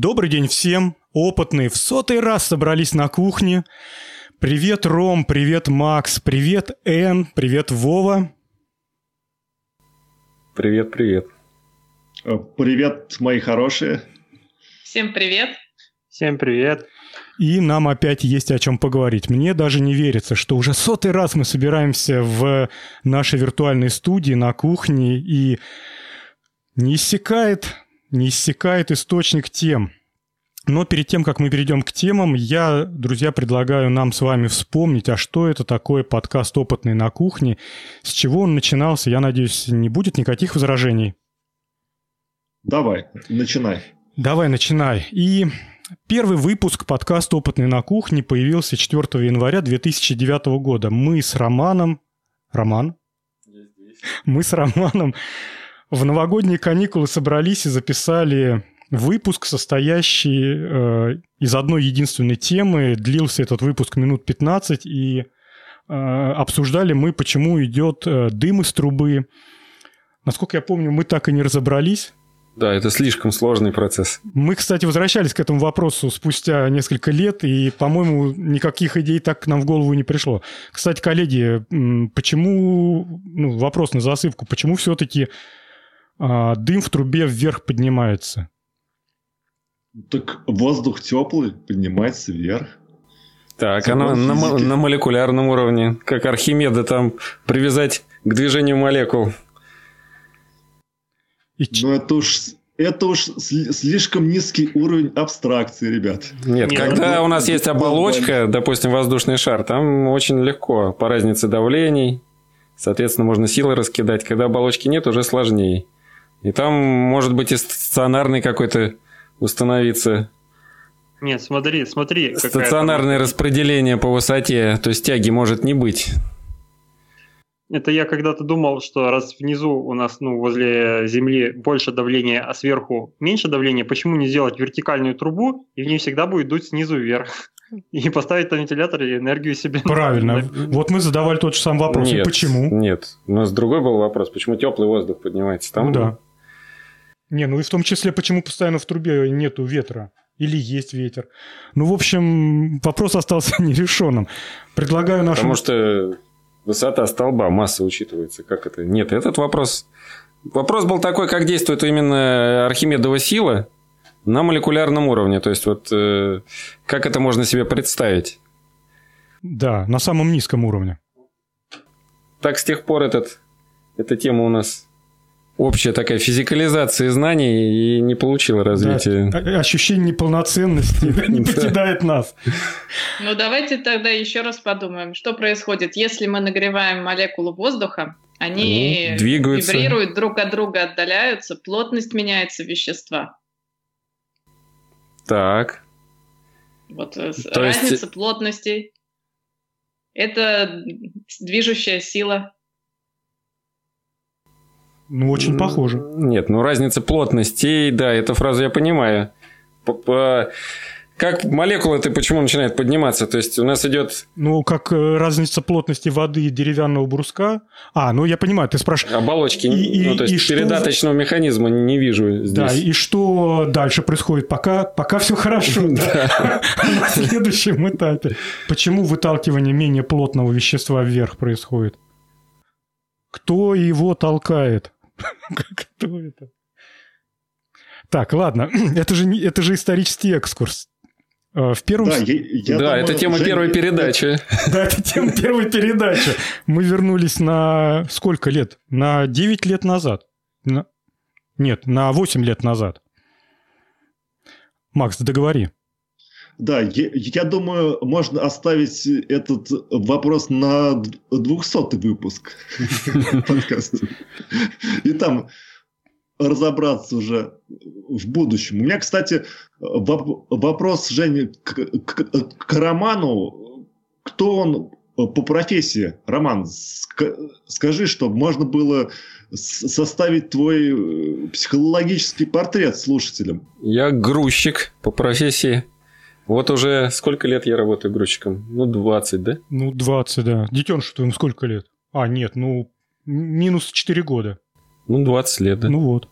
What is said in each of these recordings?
Добрый день всем. Опытные в сотый раз собрались на кухне. Привет, Ром, привет, Макс, привет, Эн, привет, Вова. Привет, привет. Э, привет, мои хорошие. Всем привет. Всем привет. И нам опять есть о чем поговорить. Мне даже не верится, что уже сотый раз мы собираемся в нашей виртуальной студии на кухне и не иссякает не иссякает источник тем. Но перед тем, как мы перейдем к темам, я, друзья, предлагаю нам с вами вспомнить, а что это такое подкаст «Опытный на кухне», с чего он начинался. Я надеюсь, не будет никаких возражений. Давай, начинай. Давай, начинай. И первый выпуск подкаста «Опытный на кухне» появился 4 января 2009 года. Мы с Романом... Роман? Мы с Романом в новогодние каникулы собрались и записали выпуск, состоящий э, из одной единственной темы. Длился этот выпуск минут 15, и э, обсуждали мы, почему идет э, дым из трубы. Насколько я помню, мы так и не разобрались. Да, это слишком сложный процесс. Мы, кстати, возвращались к этому вопросу спустя несколько лет, и, по-моему, никаких идей так к нам в голову не пришло. Кстати, коллеги, почему, ну, вопрос на засыпку, почему все-таки а, дым в трубе вверх поднимается. Так воздух теплый поднимается вверх. Так, она на, на молекулярном уровне, как Архимеда там привязать к движению молекул. И... Ну это уж это уж слишком низкий уровень абстракции, ребят. Нет, Нет когда ну, у нас есть оболочка, допустим, воздушный шар, там очень легко по разнице давлений, соответственно, можно силы раскидать. Когда оболочки нет, уже сложнее. И там может быть и стационарный какой-то установиться. Нет, смотри, смотри. Стационарное распределение по высоте, то есть тяги может не быть. Это я когда-то думал, что раз внизу у нас, ну, возле земли больше давления, а сверху меньше давления, почему не сделать вертикальную трубу, и в ней всегда будет дуть снизу вверх? И поставить там вентилятор и энергию себе. Правильно. Вот мы задавали тот же самый вопрос. Нет, и почему? Нет. У нас другой был вопрос. Почему теплый воздух поднимается там? Ну да. Не, ну и в том числе, почему постоянно в трубе нету ветра? Или есть ветер? Ну, в общем, вопрос остался нерешенным. Предлагаю нашему... Потому что высота столба, масса учитывается. Как это? Нет, этот вопрос... Вопрос был такой, как действует именно Архимедова сила на молекулярном уровне. То есть, вот э, как это можно себе представить? Да, на самом низком уровне. Так с тех пор этот, эта тема у нас общая такая физикализация знаний и не получила развития. Да, ощущение неполноценности не покидает нас. Ну, давайте тогда еще раз подумаем, что происходит, если мы нагреваем молекулу воздуха, они ну, двигаются. вибрируют друг от друга, отдаляются, плотность меняется вещества. Так. Вот э, То разница есть... плотностей. Это движущая сила. Ну, очень похоже. Нет, ну разница плотностей, да, эту фразу я понимаю. Как молекула ты почему начинает подниматься? То есть у нас идет... Ну, как э, разница плотности воды и деревянного бруска. А, ну я понимаю, ты спрашиваешь... Оболочки, и, ну, то есть и передаточного что... механизма не вижу здесь. Да, и что дальше происходит? Пока, пока все хорошо. На следующем этапе. Почему выталкивание менее плотного вещества вверх происходит? Кто его толкает? Кто это? Так, ладно, это же, это же исторический экскурс. А, в первом... Да, я, я да думаю, это тема Жень... первой передачи. Да, это тема первой передачи. Мы вернулись на сколько лет? На 9 лет назад. На... Нет, на 8 лет назад. Макс, договори. Да, я, я думаю, можно оставить этот вопрос на 200 выпуск подкаста. И там разобраться уже в будущем. У меня, кстати, вопрос, Женя, к, к, к Роману. Кто он по профессии? Роман, скажи, чтобы можно было составить твой психологический портрет слушателям. Я грузчик по профессии. Вот уже сколько лет я работаю грузчиком? Ну, 20, да? Ну, 20, да. Детенышу твоему сколько лет? А, нет, ну, минус 4 года. Ну, 20 лет, да. Ну вот.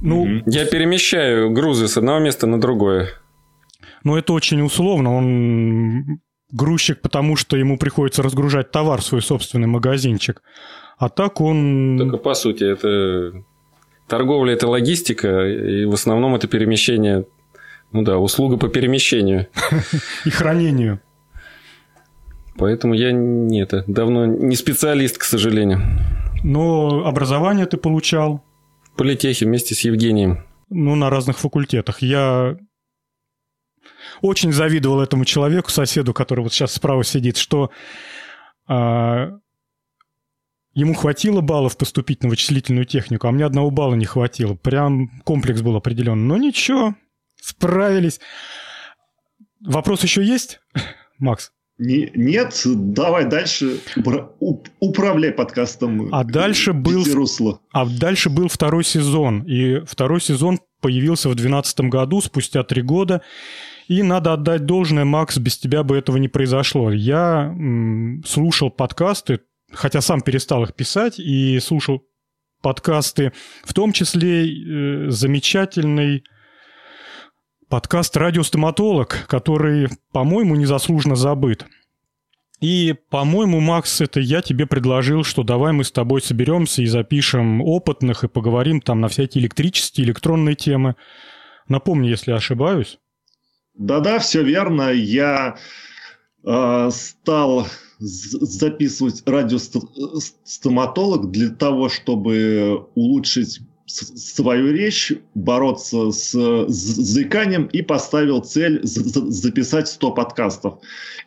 Ну, Я перемещаю грузы с одного места на другое. Ну, это очень условно. Он грузчик, потому что ему приходится разгружать товар в свой собственный магазинчик. А так он... Только по сути, это торговля – это логистика, и в основном это перемещение, ну да, услуга по перемещению. И хранению. Поэтому я не это, давно не специалист, к сожалению. Но образование ты получал? В политехе вместе с Евгением. Ну, на разных факультетах. Я очень завидовал этому человеку, соседу, который вот сейчас справа сидит, что а, ему хватило баллов поступить на вычислительную технику, а мне одного балла не хватило. Прям комплекс был определенный. Но ничего, справились. Вопрос еще есть, Макс? Не, нет, давай дальше управляй подкастом. А дальше был, а дальше был второй сезон, и второй сезон появился в 2012 году, спустя три года. И надо отдать должное, Макс, без тебя бы этого не произошло. Я м, слушал подкасты, хотя сам перестал их писать, и слушал подкасты, в том числе э, замечательный подкаст «Радиостоматолог», который, по-моему, незаслуженно забыт. И, по-моему, Макс, это я тебе предложил, что давай мы с тобой соберемся и запишем опытных и поговорим там на всякие электрические, электронные темы. Напомни, если ошибаюсь. Да-да, все верно. Я э, стал записывать радиостоматолог для того, чтобы улучшить свою речь, бороться с заиканием и поставил цель записать 100 подкастов.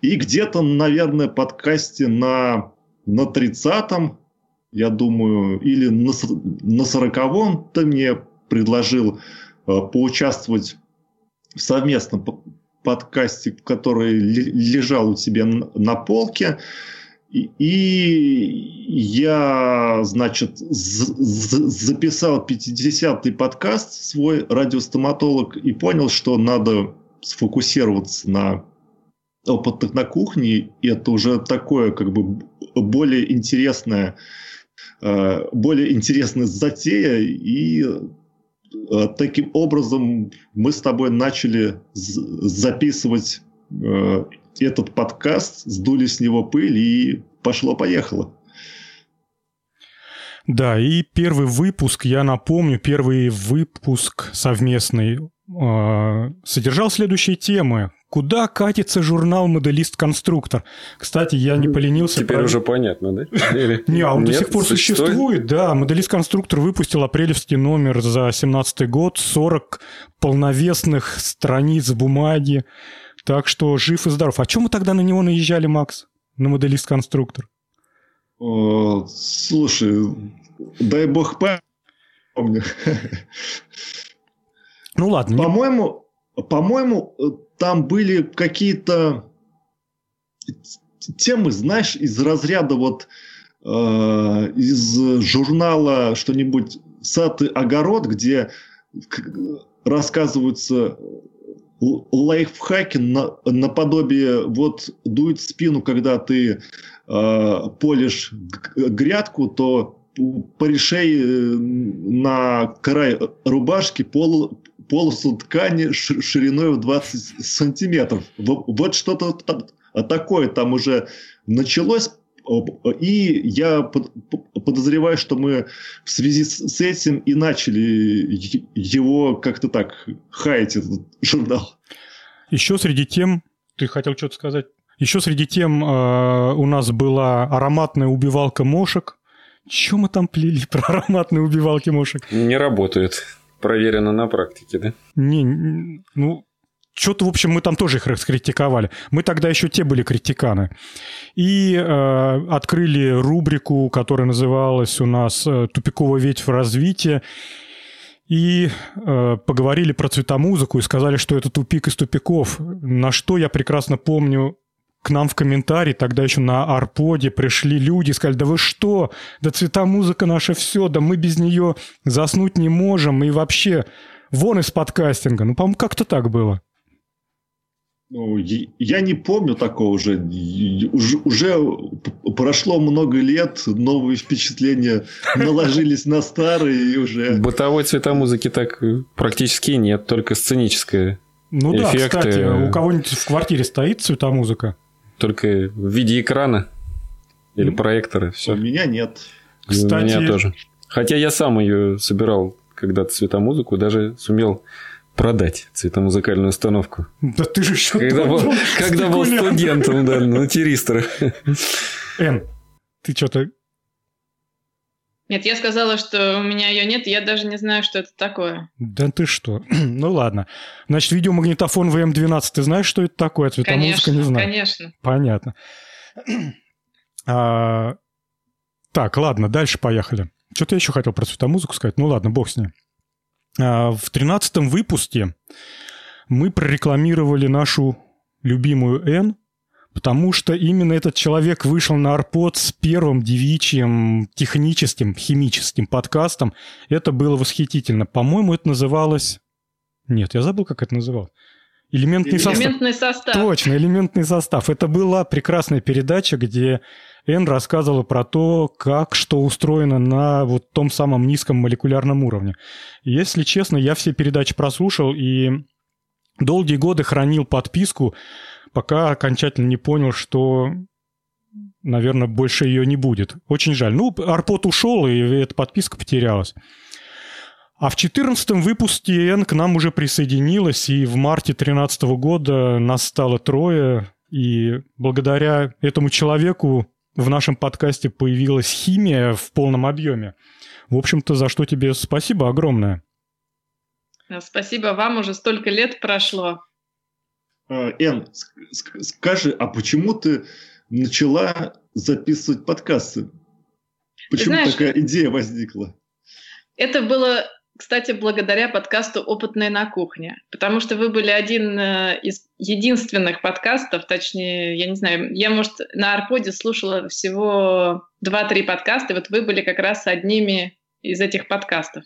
И где-то, наверное, подкасте на, на 30-м, я думаю, или на, на 40-м ты мне предложил э, поучаствовать в совместном подкасте, который лежал у тебя на полке. И я, значит, записал 50-й подкаст свой радиостоматолог и понял, что надо сфокусироваться на опытах на кухне. И это уже такое, как бы, более интересное, э, более интересная затея. И э, таким образом мы с тобой начали записывать э, этот подкаст, сдули с него пыль и пошло-поехало. Да, и первый выпуск, я напомню, первый выпуск совместный э, содержал следующие темы. Куда катится журнал «Моделист-конструктор»? Кстати, я не поленился... Теперь уже понятно, да? Не, а он до сих пор существует, да. «Моделист-конструктор» выпустил апрелевский номер за 17 год, 40 полновесных страниц бумаги. Так что жив и здоров. А чем мы тогда на него наезжали, Макс? На моделист-конструктор? слушай, дай бог помню. Ну ладно. По-моему, по-моему, там были какие-то темы, знаешь, из разряда вот э, из журнала что-нибудь «Сад и огород», где рассказываются лайфхаки на, наподобие вот дует спину, когда ты э, полишь грядку, то порешей э, на край рубашки пол, полосу ткани шириной в 20 сантиметров. Вот что-то такое там уже началось. И я подозреваю, что мы в связи с этим и начали его как-то так хаять, этот журнал. Еще среди тем, ты хотел что-то сказать? Еще среди тем э, у нас была ароматная убивалка мошек. Чем мы там плели про ароматные убивалки мошек? Не работает. Проверено на практике, да? Не, ну, что-то, в общем, мы там тоже их раскритиковали. Мы тогда еще те были критиканы. И э, открыли рубрику, которая называлась у нас э, «Тупиковая ветвь развития». И э, поговорили про цветомузыку и сказали, что это тупик из тупиков. На что я прекрасно помню, к нам в комментарии, тогда еще на Арподе пришли люди и сказали, да вы что, да цветомузыка наша все, да мы без нее заснуть не можем, и вообще вон из подкастинга. Ну, по-моему, как-то так было. Ну, я не помню такого уже. Уже, уже прошло много лет, новые впечатления наложились на старые и уже... Бытовой цветомузыки так практически нет, только сценическая. Ну да, кстати, у кого-нибудь в квартире стоит цветомузыка? Только в виде экрана или проектора. Все. У меня нет. Кстати... У меня тоже. Хотя я сам ее собирал когда-то цветомузыку, даже сумел продать цветомузыкальную установку. Да ты же еще когда был, когда был студентом, да, на тиристера. Эн, ты что-то... Нет, я сказала, что у меня ее нет, я даже не знаю, что это такое. Да ты что? ну ладно. Значит, видеомагнитофон VM12, ты знаешь, что это такое? Цветомузыка конечно, не знаю. Конечно. Понятно. а, так, ладно, дальше поехали. Что-то я еще хотел про цветомузыку сказать. Ну ладно, бог с ней. А, в тринадцатом выпуске мы прорекламировали нашу любимую Н, потому что именно этот человек вышел на Арпод с первым девичьим техническим, химическим подкастом. Это было восхитительно. По-моему, это называлось... Нет, я забыл, как это называлось. Элементный, элементный состав. состав. Точно, элементный состав. Это была прекрасная передача, где Эн рассказывала про то, как что устроено на вот том самом низком молекулярном уровне. Если честно, я все передачи прослушал и долгие годы хранил подписку, пока окончательно не понял, что, наверное, больше ее не будет. Очень жаль. Ну, Арпот ушел, и эта подписка потерялась. А в 14 выпуске Эн к нам уже присоединилась, и в марте 2013 года нас стало трое, и благодаря этому человеку в нашем подкасте появилась химия в полном объеме. В общем-то, за что тебе спасибо огромное. Спасибо вам, уже столько лет прошло. А, Эн, скажи, а почему ты начала записывать подкасты? Почему знаешь, такая идея возникла? Это было кстати, благодаря подкасту «Опытные на кухне», потому что вы были один э, из единственных подкастов, точнее, я не знаю, я, может, на Арподе слушала всего 2-3 подкаста, и вот вы были как раз одними из этих подкастов.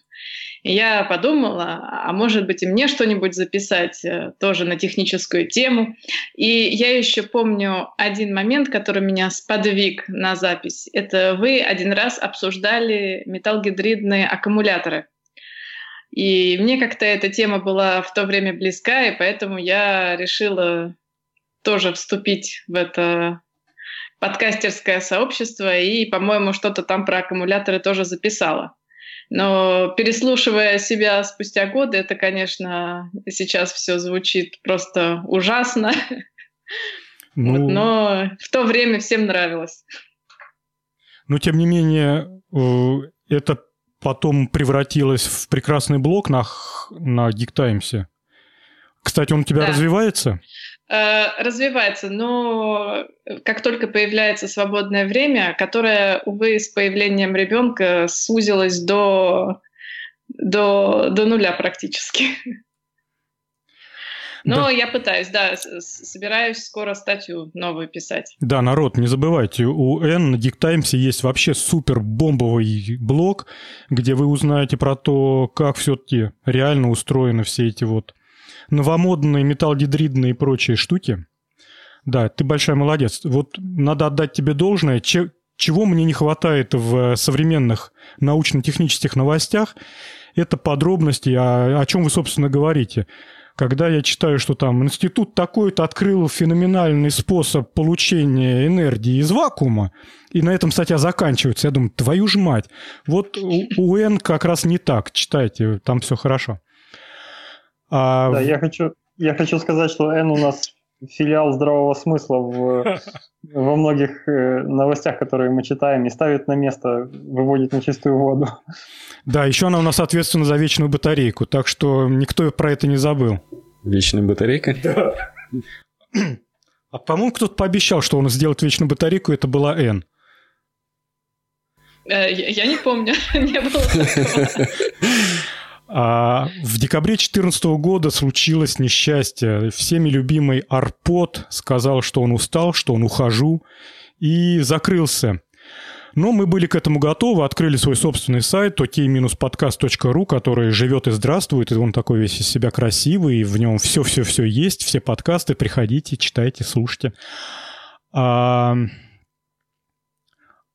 И я подумала, а может быть и мне что-нибудь записать э, тоже на техническую тему. И я еще помню один момент, который меня сподвиг на запись. Это вы один раз обсуждали металлгидридные аккумуляторы. И мне как-то эта тема была в то время близка, и поэтому я решила тоже вступить в это подкастерское сообщество и, по-моему, что-то там про аккумуляторы тоже записала. Но переслушивая себя спустя годы, это, конечно, сейчас все звучит просто ужасно. Ну, вот, но в то время всем нравилось. Но, тем не менее, э, это потом превратилась в прекрасный блог на, на Geek Times. Кстати, он у тебя да. развивается? Э, развивается, но как только появляется свободное время, которое, увы, с появлением ребенка сузилось до, до, до нуля практически. Но да. я пытаюсь, да, собираюсь скоро статью новую писать. Да, народ, не забывайте, у N на Times есть вообще супер бомбовый блог, где вы узнаете про то, как все-таки реально устроены все эти вот новомодные металлгидридные и прочие штуки. Да, ты большая молодец. Вот надо отдать тебе должное. Че, чего мне не хватает в современных научно-технических новостях, это подробности, о, о чем вы, собственно, говорите когда я читаю, что там институт такой-то открыл феноменальный способ получения энергии из вакуума, и на этом статья заканчивается, я думаю, твою ж мать. Вот у, Н как раз не так, читайте, там все хорошо. А... Да, я хочу, я хочу сказать, что Н у нас филиал здравого смысла в, во многих э, новостях, которые мы читаем, и ставит на место, выводит на чистую воду. Да, еще она у нас ответственна за вечную батарейку, так что никто про это не забыл. Вечная батарейка? Да. А по-моему, кто-то пообещал, что он сделает вечную батарейку, это была Н. Э, я не помню, не было такого. А в декабре 2014 года случилось несчастье. Всеми любимый Арпот сказал, что он устал, что он ухожу, и закрылся. Но мы были к этому готовы, открыли свой собственный сайт ok-podcast.ru, который живет и здравствует, и он такой весь из себя красивый, и в нем все-все-все есть, все подкасты, приходите, читайте, слушайте. А,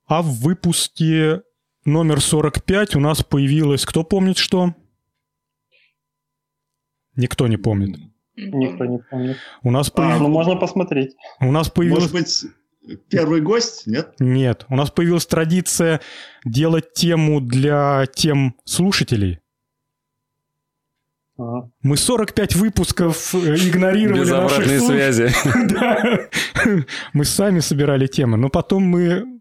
а в выпуске номер 45 у нас появилось, кто помнит что? Никто не помнит. Никто не помнит. У нас появ... а, ну можно посмотреть. У нас появилось... Может быть, первый гость, нет? Нет. У нас появилась традиция делать тему для тем слушателей. Ага. Мы 45 выпусков э, игнорировали Без обратной связи. Мы сами собирали темы, но потом мы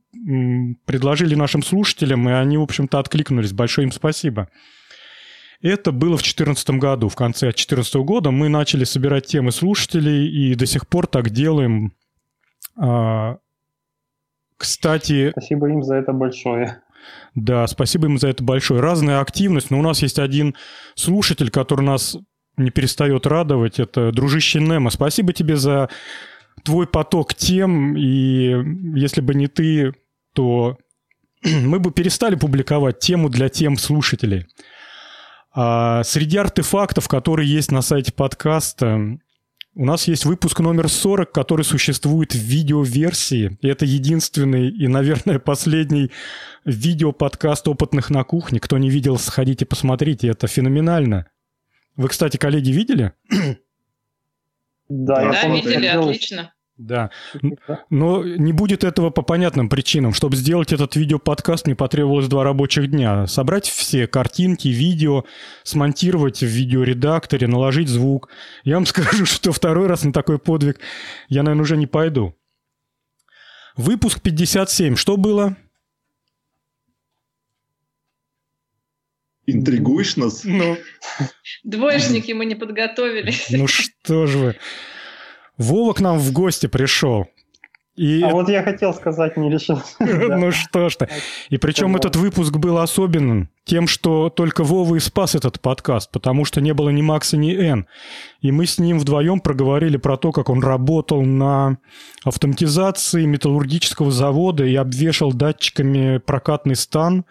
предложили нашим слушателям, и они, в общем-то, откликнулись. Большое им спасибо. Это было в 2014 году. В конце 2014 года мы начали собирать темы слушателей и до сих пор так делаем. А, кстати... Спасибо им за это большое. Да, спасибо им за это большое. Разная активность, но у нас есть один слушатель, который нас не перестает радовать. Это дружище Немо. Спасибо тебе за твой поток тем, и если бы не ты, то мы бы перестали публиковать тему для тем слушателей. А среди артефактов, которые есть на сайте подкаста, у нас есть выпуск номер 40, который существует в видеоверсии. И это единственный и, наверное, последний видеоподкаст опытных на кухне. Кто не видел, сходите посмотрите. Это феноменально. Вы, кстати, коллеги, видели? Да, да я видели, отлично. Да. Но не будет этого по понятным причинам. Чтобы сделать этот видеоподкаст, мне потребовалось два рабочих дня. Собрать все картинки, видео, смонтировать в видеоредакторе, наложить звук. Я вам скажу, что второй раз на такой подвиг я, наверное, уже не пойду. Выпуск 57. Что было? Интригуешь нас? Ну. Двоечники мы не подготовили. Ну что же вы. Вова к нам в гости пришел. И... А вот я хотел сказать, не решил. Ну что ж ты. И причем этот выпуск был особенным тем, что только Вова и спас этот подкаст, потому что не было ни Макса, ни Н. И мы с ним вдвоем проговорили про то, как он работал на автоматизации металлургического завода и обвешал датчиками прокатный стан.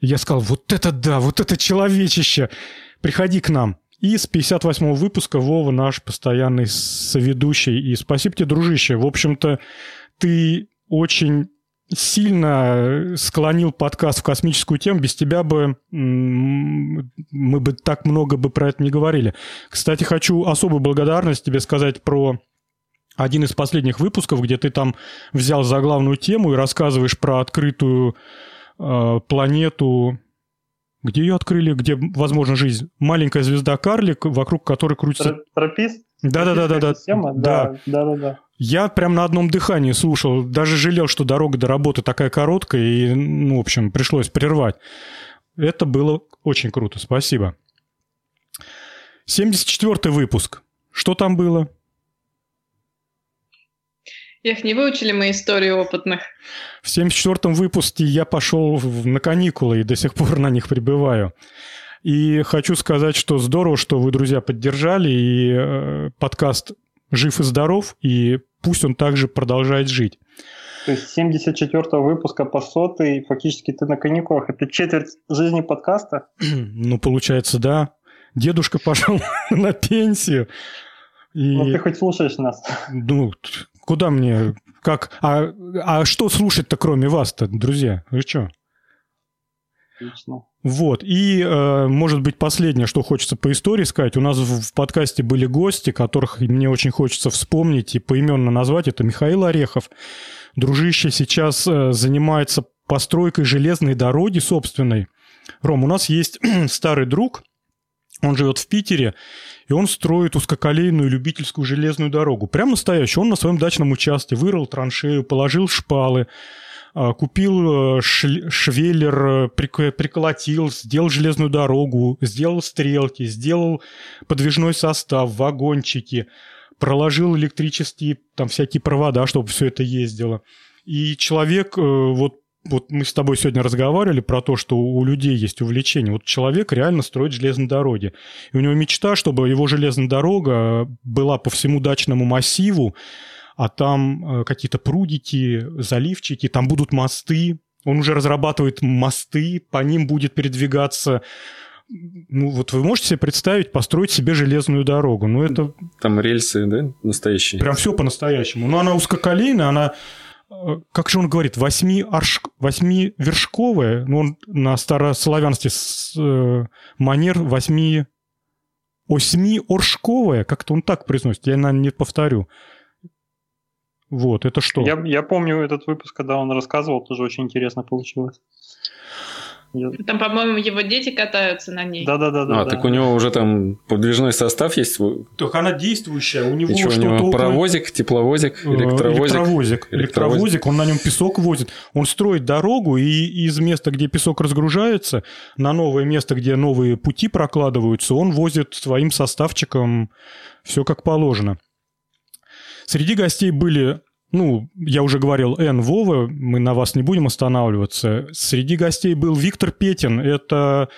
И я сказал, вот это да, вот это человечище, приходи к нам. И с 58-го выпуска Вова наш постоянный соведущий. И спасибо тебе, дружище. В общем-то, ты очень сильно склонил подкаст в космическую тему. Без тебя бы мы бы так много бы про это не говорили. Кстати, хочу особую благодарность тебе сказать про один из последних выпусков, где ты там взял за главную тему и рассказываешь про открытую э, планету где ее открыли, где, возможно, жизнь. Маленькая звезда-карлик, вокруг которой крутится... Тропист? Да-да-да-да. Система? Да, да-да-да. Я прям на одном дыхании слушал, даже жалел, что дорога до работы такая короткая, и, ну, в общем, пришлось прервать. Это было очень круто, спасибо. 74 выпуск. Что там было? Эх, не выучили мы историю опытных. В 74-м выпуске я пошел на каникулы и до сих пор на них пребываю. И хочу сказать, что здорово, что вы, друзья, поддержали, и э, подкаст жив и здоров, и пусть он также продолжает жить. То есть 74 выпуска по сотой, фактически ты на каникулах, это четверть жизни подкаста? ну, получается, да. Дедушка пошел на пенсию. И... Ну, ты хоть слушаешь нас. Ну, Куда мне? Как? А, а что слушать-то кроме вас-то, друзья? Вы что? Отлично. Вот. И, э, может быть, последнее, что хочется по истории сказать. У нас в, в подкасте были гости, которых мне очень хочется вспомнить и поименно назвать. Это Михаил Орехов. Дружище сейчас э, занимается постройкой железной дороги собственной. Ром, у нас есть старый друг, он живет в Питере, и он строит узкоколейную любительскую железную дорогу. Прям настоящую. Он на своем дачном участке вырыл траншею, положил шпалы, а, купил э, швеллер, э, приколотил, сделал железную дорогу, сделал стрелки, сделал подвижной состав, вагончики, проложил электрические там всякие провода, чтобы все это ездило. И человек э, вот вот мы с тобой сегодня разговаривали про то, что у людей есть увлечение. Вот человек реально строит железные дороги. И у него мечта, чтобы его железная дорога была по всему дачному массиву, а там э, какие-то прудики, заливчики, там будут мосты, Он уже разрабатывает мосты, по ним будет передвигаться ну вот вы можете себе представить построить себе железную дорогу, ну это... Там рельсы, да, настоящие? Прям все по-настоящему. Но она узкоколейная, она, как же он говорит, восьми, арш... восьмивершковая, ну он на старославянстве с, э, манер восьми... Осьми-оршковая, как-то он так произносит, я, наверное, не повторю. Вот, это что? Я, я помню этот выпуск, когда он рассказывал, тоже очень интересно получилось. Там, по-моему, его дети катаются на ней. Да-да-да. А, да. так у него уже там подвижной состав есть? Только она действующая. У него что, у него паровозик, тепловозик, э, электровозик? Электровозик. Электровозик. Он на нем песок возит. Он строит дорогу, и из места, где песок разгружается, на новое место, где новые пути прокладываются, он возит своим составчиком все как положено. Среди гостей были ну, я уже говорил, Н. Вова, мы на вас не будем останавливаться. Среди гостей был Виктор Петин, это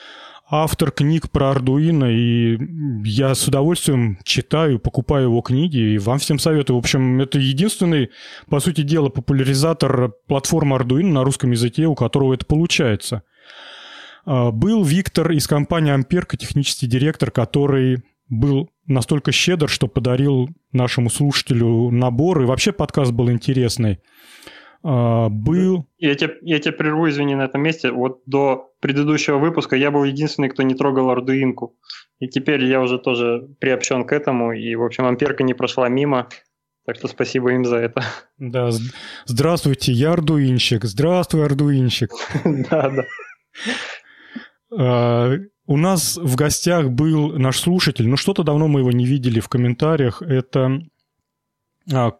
автор книг про Ардуино, и я с удовольствием читаю, покупаю его книги, и вам всем советую. В общем, это единственный, по сути дела, популяризатор платформы Ардуино на русском языке, у которого это получается. А, был Виктор из компании Амперка, технический директор, который был настолько щедр, что подарил нашему слушателю набор, и вообще подкаст был интересный. А, был... Я тебя, я тебя прерву, извини, на этом месте. Вот до предыдущего выпуска я был единственный, кто не трогал ардуинку. И теперь я уже тоже приобщен к этому, и, в общем, амперка не прошла мимо. Так что спасибо им за это. Да, здравствуйте, я ардуинщик. Здравствуй, ардуинщик. Да, да. У нас в гостях был наш слушатель, но что-то давно мы его не видели в комментариях. Это а,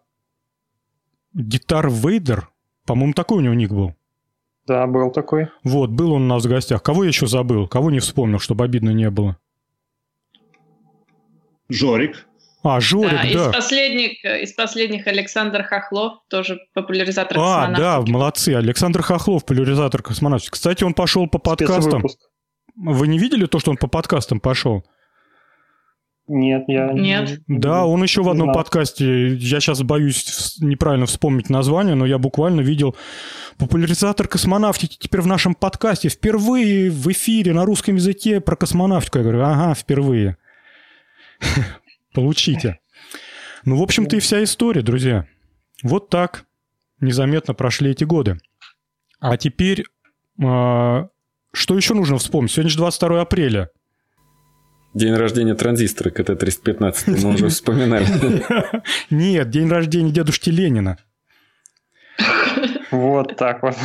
Гитар Вейдер. По-моему, такой у него ник был. Да, был такой. Вот, был он у нас в гостях. Кого я еще забыл? Кого не вспомнил, чтобы обидно не было? Жорик. А, Жорик, да. да. Из, последних, из последних Александр Хохлов, тоже популяризатор а, космонавтики. А, да, молодцы. Александр Хохлов, популяризатор космонавтики. Кстати, он пошел по подкастам. Вы не видели то, что он по подкастам пошел? Нет, я Нет. Да, он еще в одном знал. подкасте, я сейчас боюсь неправильно вспомнить название, но я буквально видел популяризатор космонавтики теперь в нашем подкасте. Впервые в эфире на русском языке про космонавтику. Я говорю, ага, впервые. Получите. Ну, в общем-то, и вся история, друзья. Вот так незаметно прошли эти годы. А теперь а, что еще нужно вспомнить? Сегодня же 22 апреля. День рождения транзистора КТ-315, мы уже вспоминали. Нет, день рождения дедушки Ленина. Вот так вот.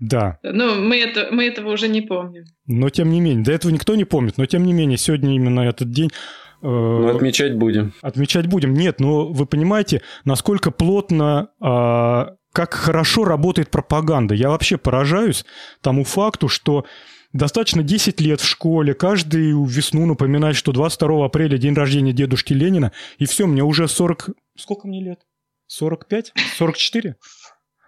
Да. Ну, мы, это, мы этого уже не помним. Но тем не менее, до этого никто не помнит, но тем не менее, сегодня именно этот день... Э, ну, отмечать будем. Отмечать будем. Нет, но вы понимаете, насколько плотно э, как хорошо работает пропаганда. Я вообще поражаюсь тому факту, что достаточно 10 лет в школе, каждую весну напоминать, что 22 апреля день рождения дедушки Ленина, и все, мне уже 40... Сколько мне лет? 45? 44?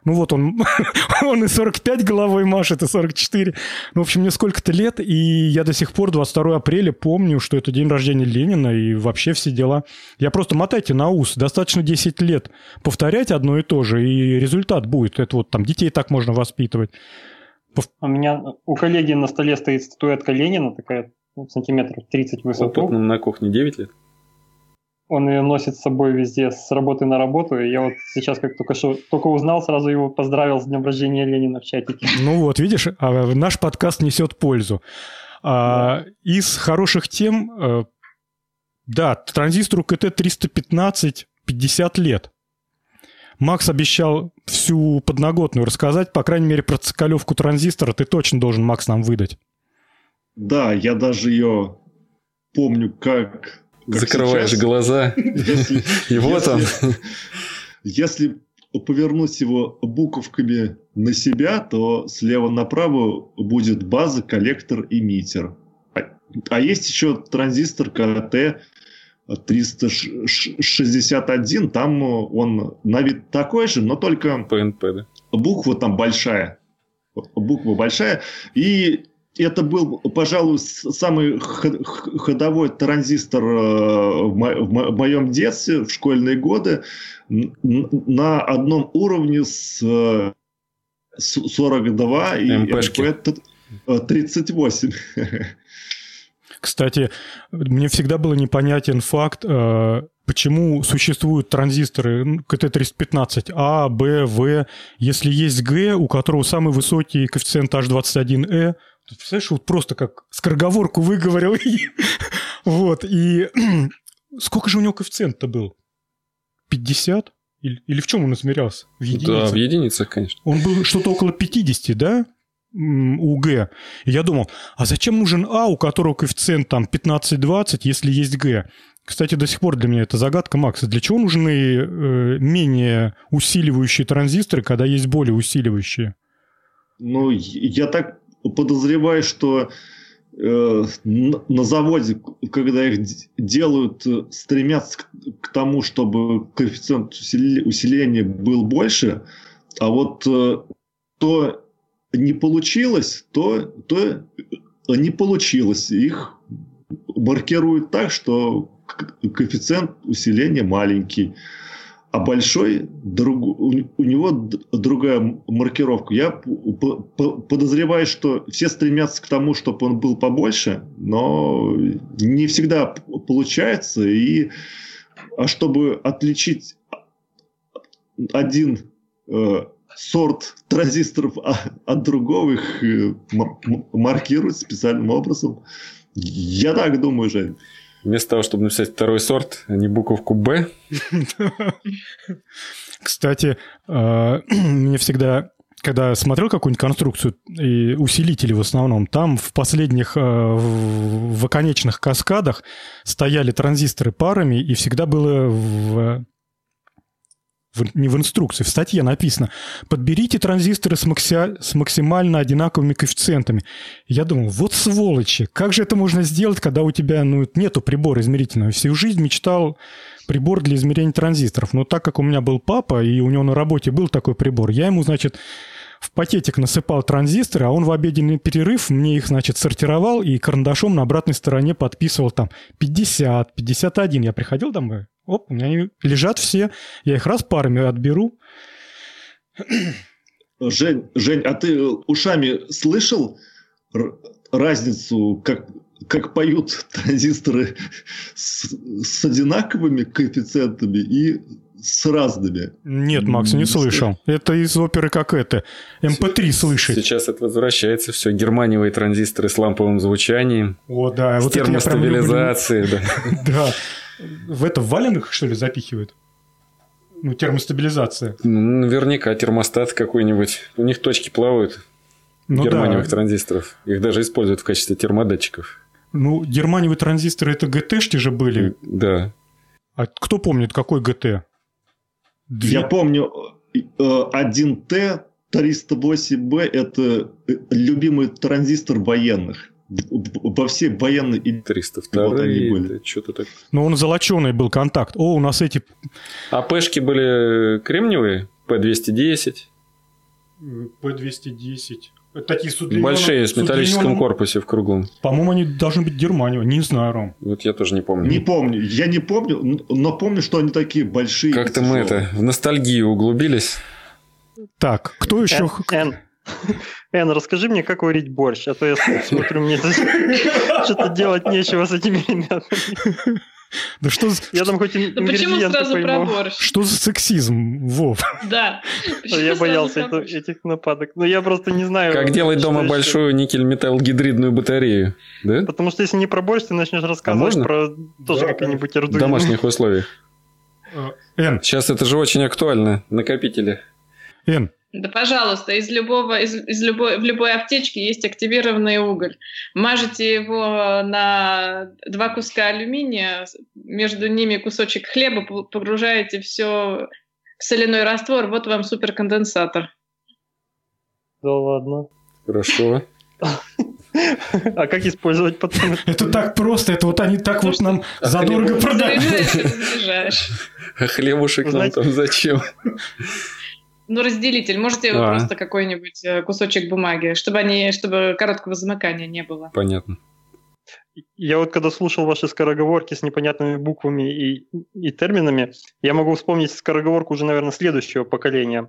Ну вот он, он и 45 головой машет, и 44. Ну, в общем, мне сколько-то лет, и я до сих пор 22 апреля помню, что это день рождения Ленина, и вообще все дела. Я просто мотайте на ус, достаточно 10 лет повторять одно и то же, и результат будет. Это вот там детей так можно воспитывать. У меня у коллеги на столе стоит статуэтка Ленина, такая ну, сантиметров 30 в высоту. Опытным на кухне 9 лет? Он ее носит с собой везде с работы на работу. И я вот сейчас как только что только узнал, сразу его поздравил с днем рождения Ленина в чатике. Ну вот, видишь, а наш подкаст несет пользу. А, из хороших тем, э, да, транзистору КТ-315 50 лет. Макс обещал всю подноготную рассказать, по крайней мере, про цикалевку транзистора ты точно должен, Макс, нам выдать. Да, я даже ее помню, как Закрываешь сейчас. глаза, и вот он. Если повернуть его буковками на себя, то слева направо будет база, коллектор, эмиттер. А, а есть еще транзистор КТ 361, там он на вид такой же, но только ПНП, да? буква там большая. Буква большая. И это был, пожалуй, самый ходовой транзистор э, в моем детстве, в школьные годы, на одном уровне с 42 и MP38. Кстати, мне всегда было непонятен факт, э, почему существуют транзисторы КТ-315 А, Б, В, если есть Г, у которого самый высокий коэффициент H21E, Представляешь, вот просто как скороговорку выговорил. вот, и сколько же у него коэффициент-то был? 50? Или, или в чем он измерялся? В единицах? Да, в единицах, конечно. Он был что-то около 50, да? У Г. И я думал, а зачем нужен А, у которого коэффициент там 15-20, если есть Г? Кстати, до сих пор для меня это загадка, Макс. Для чего нужны э, менее усиливающие транзисторы, когда есть более усиливающие? Ну, я так подозреваю, что э, на заводе, когда их делают, стремятся к, к тому, чтобы коэффициент усиления был больше, а вот э, то не получилось, то, то не получилось. Их маркируют так, что коэффициент усиления маленький а большой друг, у него другая маркировка. Я подозреваю, что все стремятся к тому, чтобы он был побольше, но не всегда получается. И, а чтобы отличить один э, сорт транзисторов от другого, их э, маркируют специальным образом. Я так думаю, Жень. Вместо того, чтобы написать второй сорт, а не буковку «Б». Кстати, э, мне всегда когда смотрел какую-нибудь конструкцию, и усилители в основном, там в последних э, в оконечных каскадах стояли транзисторы парами, и всегда было в в, не в инструкции, в статье написано, подберите транзисторы с, макси, с максимально одинаковыми коэффициентами. Я думал, вот сволочи, как же это можно сделать, когда у тебя ну, нету прибора измерительного? Всю жизнь мечтал прибор для измерения транзисторов. Но так как у меня был папа, и у него на работе был такой прибор, я ему, значит, в пакетик насыпал транзисторы, а он в обеденный перерыв мне их, значит, сортировал и карандашом на обратной стороне подписывал там 50, 51. Я приходил домой, Оп, у меня они лежат все. Я их раз парами отберу. Жень, Жень, а ты ушами слышал разницу, как, как поют транзисторы с, с одинаковыми коэффициентами и с разными. Нет, Макс, не слышал. Это из оперы как это. МП3 эм слышать. Сейчас это возвращается все. Германиевые транзисторы с ламповым звучанием. О, да. С вот термостабилизацией. Да. да. В это валенных, что ли, запихивают? Ну, термостабилизация. Ну, наверняка термостат какой-нибудь. У них точки плавают. Ну, германиевых да. транзисторов. Их даже используют в качестве термодатчиков. Ну, германиевые транзисторы это ГТ-шки же были. Да. А кто помнит, какой ГТ? Две... Я помню 1Т э, 308Б это э, любимый транзистор военных во все военные... 302 вот они были. что-то так. Но он золоченый был контакт. О, у нас эти... А пешки были кремниевые? P210? P210. Такие с Большие, с металлическом корпусе в круглом. По-моему, они должны быть Германию. Не знаю, Ром. Вот я тоже не помню. Не помню. Я не помню, но помню, что они такие большие. Как-то мы это в ностальгию углубились. Так, кто еще... Н. Эн, расскажи мне, как варить борщ, а то я смотрю, мне что-то делать нечего с этими ребятами. Да что Я там хоть Да почему сразу пойму. про борщ? Что за сексизм, Вов? Да. Я боялся этих нападок. Но я просто не знаю... Как делать дома большую никель-металл-гидридную батарею, да? Потому что если не про борщ, ты начнешь рассказывать а про тоже какие-нибудь В домашних условиях. Н. Сейчас это же очень актуально. Накопители. Н. Да, пожалуйста, из любого, из, из любой, в любой аптечке есть активированный уголь. Мажете его на два куска алюминия, между ними кусочек хлеба, погружаете все в соляной раствор, вот вам суперконденсатор. Да ладно. Хорошо. А как использовать потом? Это так просто, это вот они так вот нам задорого продают. А хлебушек нам там зачем? Ну, разделитель. Можете а. просто какой-нибудь э, кусочек бумаги, чтобы они, чтобы короткого замыкания не было. Понятно. Я вот когда слушал ваши скороговорки с непонятными буквами и, и терминами, я могу вспомнить скороговорку уже, наверное, следующего поколения.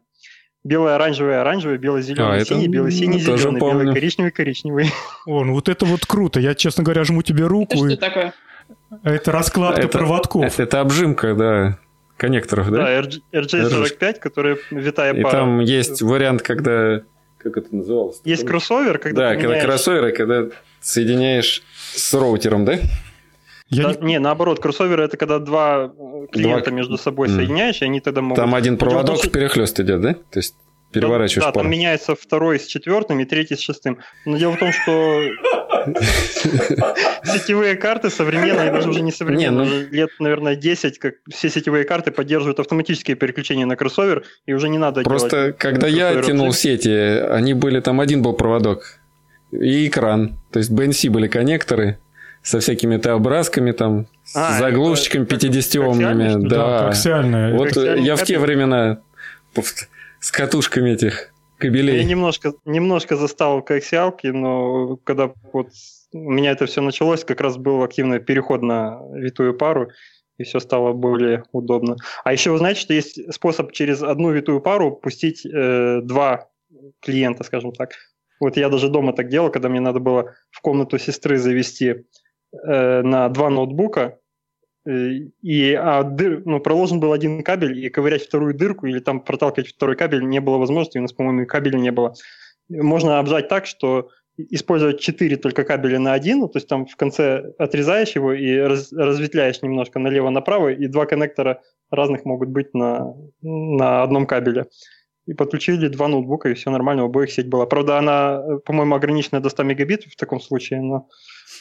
Белое, оранжевое, оранжевое, белое, зеленый, а, синий, белый, синий, ну, зеленый, белый, коричневый, коричневый. О, ну вот это вот круто. Я, честно говоря, жму тебе руку. Это и... что такое? Это раскладка это, проводков. Это, это обжимка, да, коннекторов, да? Да, RJ45, которая витая пара. И там есть вариант, когда... Как это называлось? Есть кроссовер, когда Да, когда кроссоверы, когда соединяешь с роутером, да? Я да, не... не, наоборот, кроссоверы это когда два клиента два... между собой mm. соединяешь, и они тогда могут... Там один проводок в перехлест идет, да? То есть переворачиваешь Да, да там меняется второй с четвертым и третий с шестым. Но дело в том, что сетевые карты современные, даже уже не современные, ну... лет, наверное, 10, как все сетевые карты поддерживают автоматические переключения на кроссовер, и уже не надо Просто когда я тянул сети, они были, там один был проводок и экран. То есть BNC были коннекторы, со всякими Т-образками, там, а, с заглушечками 50-омными. Да, коаксиальные. Вот я в те времена с катушками этих кабелей. Я немножко, немножко застал коаксиалки, но когда вот у меня это все началось, как раз был активный переход на витую пару, и все стало более удобно. А еще вы знаете, что есть способ через одну витую пару пустить э, два клиента, скажем так. Вот я даже дома так делал, когда мне надо было в комнату сестры завести э, на два ноутбука, и а, дыр, ну, проложен был один кабель, и ковырять вторую дырку или там проталкивать второй кабель не было возможности, у нас, по-моему, кабеля не было. Можно обжать так, что использовать 4 только кабеля на один, ну, то есть там в конце отрезаешь его и раз, разветвляешь немножко налево-направо, и два коннектора разных могут быть на, на одном кабеле. И подключили два ноутбука, и все нормально, у обоих сеть была. Правда, она, по-моему, ограничена до 100 мегабит в таком случае, но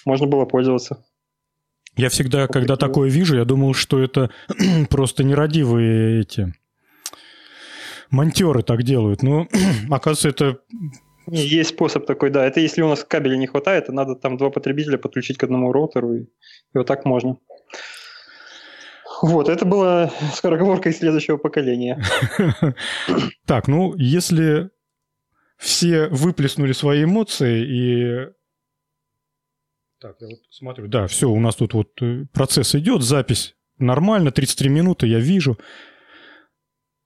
можно было пользоваться. Я всегда, когда такое вижу, я думал, что это просто нерадивые эти монтеры так делают. Но, оказывается, это... Есть способ такой, да. Это если у нас кабеля не хватает, то надо там два потребителя подключить к одному роутеру, и, и вот так можно. Вот, это была скороговорка из следующего поколения. Так, ну, если все выплеснули свои эмоции и так, я вот смотрю, да, все, у нас тут вот э, процесс идет, запись нормально, 33 минуты, я вижу.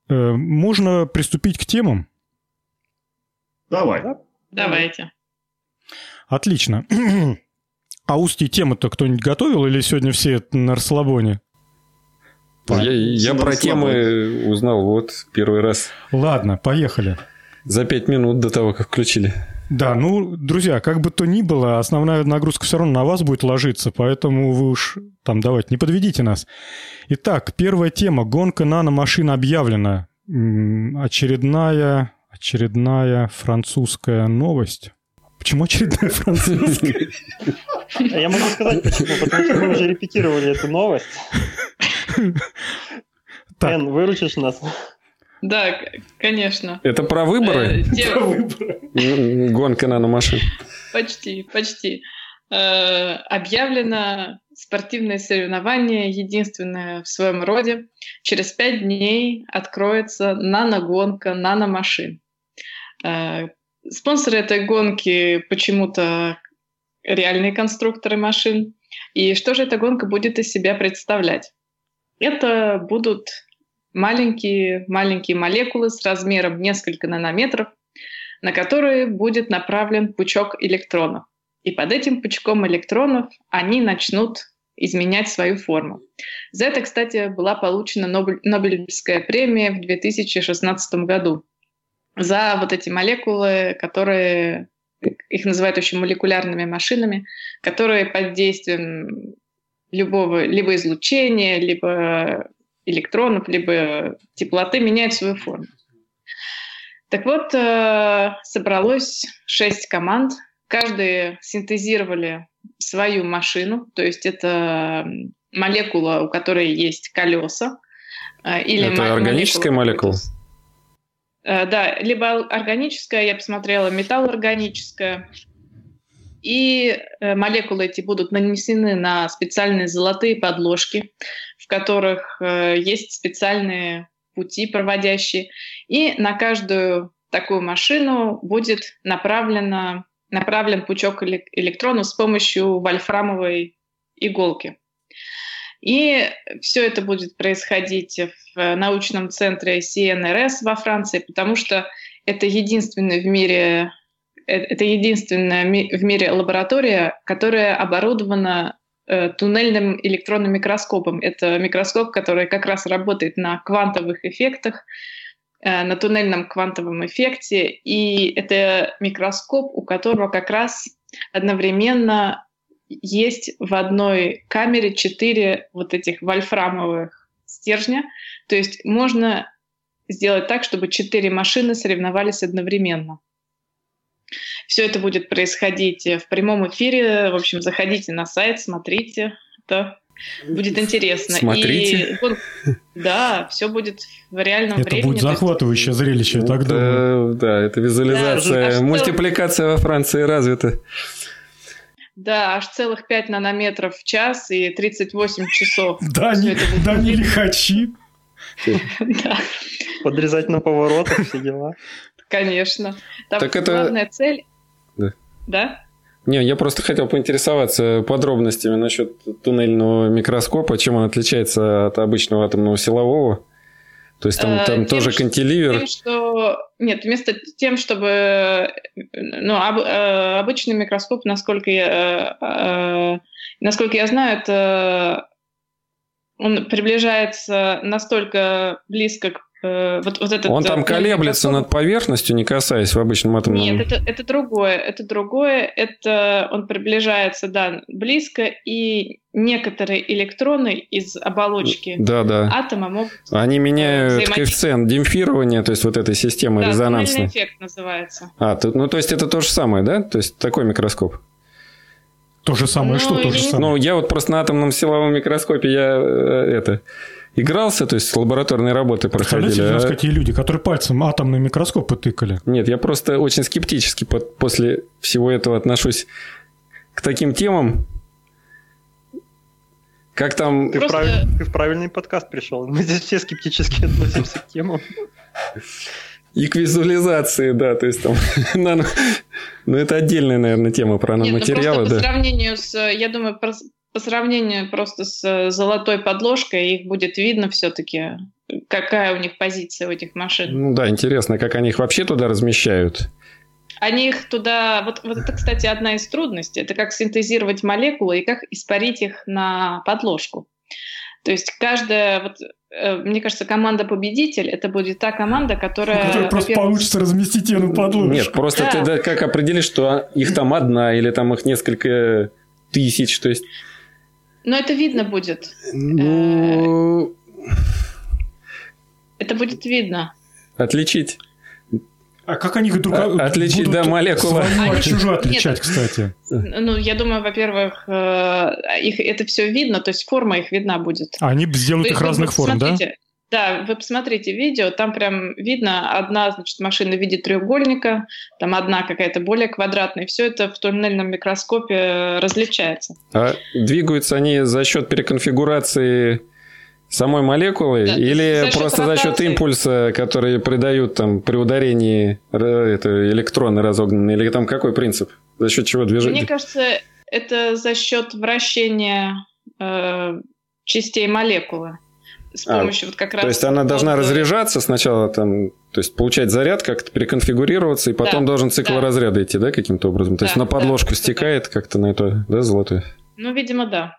Э, можно приступить к темам? Давай. Давайте. Отлично. А узкие темы-то кто-нибудь готовил или сегодня все на расслабоне? Я, я про темы узнал вот первый раз. Ладно, поехали. За пять минут до того, как включили. Да, ну, друзья, как бы то ни было, основная нагрузка все равно на вас будет ложиться, поэтому вы уж там давайте, не подведите нас. Итак, первая тема. Гонка наномашин объявлена. Очередная, очередная французская новость. Почему очередная французская? Я могу сказать почему, потому что мы уже репетировали эту новость. Эн, выручишь нас? Да, конечно. Это про выборы? Э, про выборы. Гонка наномашин. Почти, почти. Э, объявлено спортивное соревнование, единственное в своем роде. Через пять дней откроется наногонка наномашин. Э, спонсоры этой гонки почему-то реальные конструкторы машин. И что же эта гонка будет из себя представлять? Это будут маленькие, маленькие молекулы с размером несколько нанометров, на которые будет направлен пучок электронов. И под этим пучком электронов они начнут изменять свою форму. За это, кстати, была получена Нобелевская премия в 2016 году. За вот эти молекулы, которые их называют еще молекулярными машинами, которые под действием любого либо излучения, либо электронов, либо теплоты меняют свою форму. Так вот, э, собралось шесть команд. Каждые синтезировали свою машину, то есть это молекула, у которой есть колеса. Э, или это органическая молекула? Э, да, либо органическая, я посмотрела, металлоорганическая. И молекулы эти будут нанесены на специальные золотые подложки, в которых э, есть специальные пути проводящие. И на каждую такую машину будет направлено, направлен пучок электронов с помощью вольфрамовой иголки. И все это будет происходить в научном центре CNRS во Франции, потому что это единственная в мире э, это единственная в мире лаборатория, которая оборудована э, туннельным электронным микроскопом. Это микроскоп, который как раз работает на квантовых эффектах, э, на туннельном квантовом эффекте. И это микроскоп, у которого как раз одновременно есть в одной камере четыре вот этих вольфрамовых стержня. То есть можно сделать так, чтобы четыре машины соревновались одновременно. Все это будет происходить в прямом эфире. В общем, заходите на сайт, смотрите. Это будет интересно. Смотрите. И, да, все будет в реальном это времени. Это будет захватывающее зрелище, я так думаю. Да, это визуализация, да, мультипликация во Франции развита. Да, аж целых 5 нанометров в час и 38 часов. Да, не, да не лихачи. Подрезать на поворотах, все дела. Конечно. Там так главная это... цель... Да. Да? Не, я просто хотел поинтересоваться подробностями насчет туннельного микроскопа, чем он отличается от обычного атомного силового. То есть там, там тем, тоже кантиливер. Тем, что... Нет, вместо тем, чтобы... Ну, об, э, обычный микроскоп, насколько я, э, насколько я знаю, это он приближается настолько близко к Э, вот, вот этот, Он там колеблется над поверхностью, не касаясь в обычном атомном... Нет, это, это другое. Это другое. Это он приближается, да, близко, и некоторые электроны из оболочки да, да. атома могут... Они меняют коэффициент демпфирования, то есть вот этой системы да, резонансной. эффект называется. А, то, ну то есть это то же самое, да? То есть такой микроскоп? То же самое, ну, что то же самое? Ну, я вот просто на атомном силовом микроскопе, я э, это игрался, то есть лабораторные работы проходили. Представляете, у нас какие люди, которые пальцем атомный микроскоп потыкали. Нет, я просто очень скептически после всего этого отношусь к таким темам. Как там... Ты, просто... прав... ты в правильный подкаст пришел. Мы здесь все скептически относимся к темам. И к визуализации, да, то есть там... ну, это отдельная, наверное, тема про наноматериалы, Нет, ну, да. по сравнению с... Я думаю, по сравнению просто с э, золотой подложкой, их будет видно все-таки, какая у них позиция у этих машин. Ну да, интересно, как они их вообще туда размещают. Они их туда... Вот, вот это, кстати, одна из трудностей. Это как синтезировать молекулы и как испарить их на подложку. То есть каждая... Вот, э, мне кажется, команда победитель это будет та команда, которая. Которая просто получится разместить ее на подложку. Нет, просто да. ты да, как определишь, что их там одна или там их несколько тысяч. То есть но это видно будет. Ну... Это будет видно. Отличить. А как они друг а, Отличить, да, молекулы. Они... чужую отличать, Нет, кстати. Ну, я думаю, во-первых, э, их это все видно, то есть форма их видна будет. Они сделают их разных форм, да? Да, вы посмотрите видео, там прям видно одна, значит, машина в виде треугольника, там одна какая-то более квадратная, все это в туннельном микроскопе различается. А двигаются они за счет переконфигурации самой молекулы да, или за просто за счет импульса, который придают там при ударении это, электроны разогнанные, или там какой принцип? За счет чего движение? Мне кажется, это за счет вращения э, частей молекулы с а, помощью а, вот как раз... То есть она должна разряжаться сначала, там, то есть получать заряд, как-то переконфигурироваться, и потом да, должен цикл да. разряда идти, да, каким-то образом? То да, есть на подложку да, стекает да. как-то на это, да, золотое? Ну, видимо, да.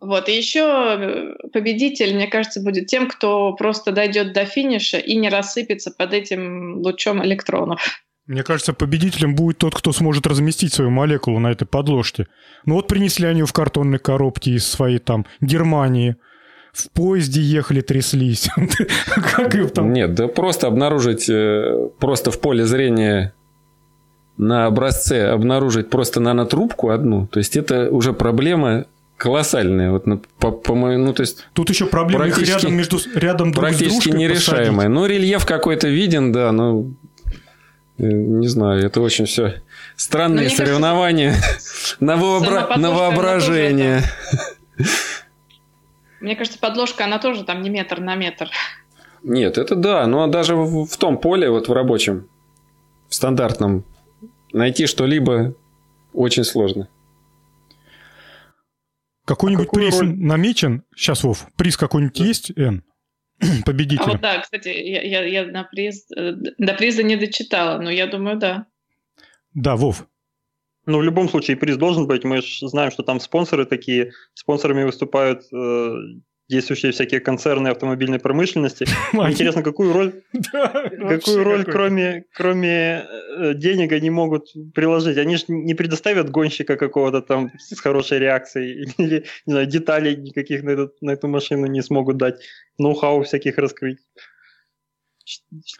Вот, и еще э, победитель, мне кажется, будет тем, кто просто дойдет до финиша и не рассыпется под этим лучом электронов. Мне кажется, победителем будет тот, кто сможет разместить свою молекулу на этой подложке. Ну вот принесли они ее в картонной коробке из своей там Германии – в поезде ехали, тряслись. как их там? Нет, да просто обнаружить, э, просто в поле зрения на образце обнаружить просто нанотрубку одну, то есть это уже проблема колоссальная. Вот, по, по, ну, то есть Тут еще проблема их рядом, между, рядом друг Практически с нерешаемая. Ну, рельеф какой-то виден, да, но э, не знаю, это очень все странные но соревнования кажется, на, вообра... на воображение. Мне кажется, подложка, она тоже там не метр на метр. Нет, это да, но даже в, в том поле, вот в рабочем, в стандартном, найти что-либо очень сложно. Какой-нибудь а приз роль? намечен? Сейчас, Вов, приз какой-нибудь да. есть, Эн? Победитель. А вот да, кстати, я, я, я на приз, э, до приза не дочитала, но я думаю, да. Да, Вов. Ну, в любом случае, приз должен быть. Мы же знаем, что там спонсоры такие. Спонсорами выступают э, действующие всякие концерны автомобильной промышленности. Интересно, какую роль, какую роль кроме, кроме э, денег они могут приложить? Они же не предоставят гонщика какого-то там с хорошей реакцией или не знаю, деталей никаких на, этот, на эту машину не смогут дать, ноу-хау всяких раскрыть.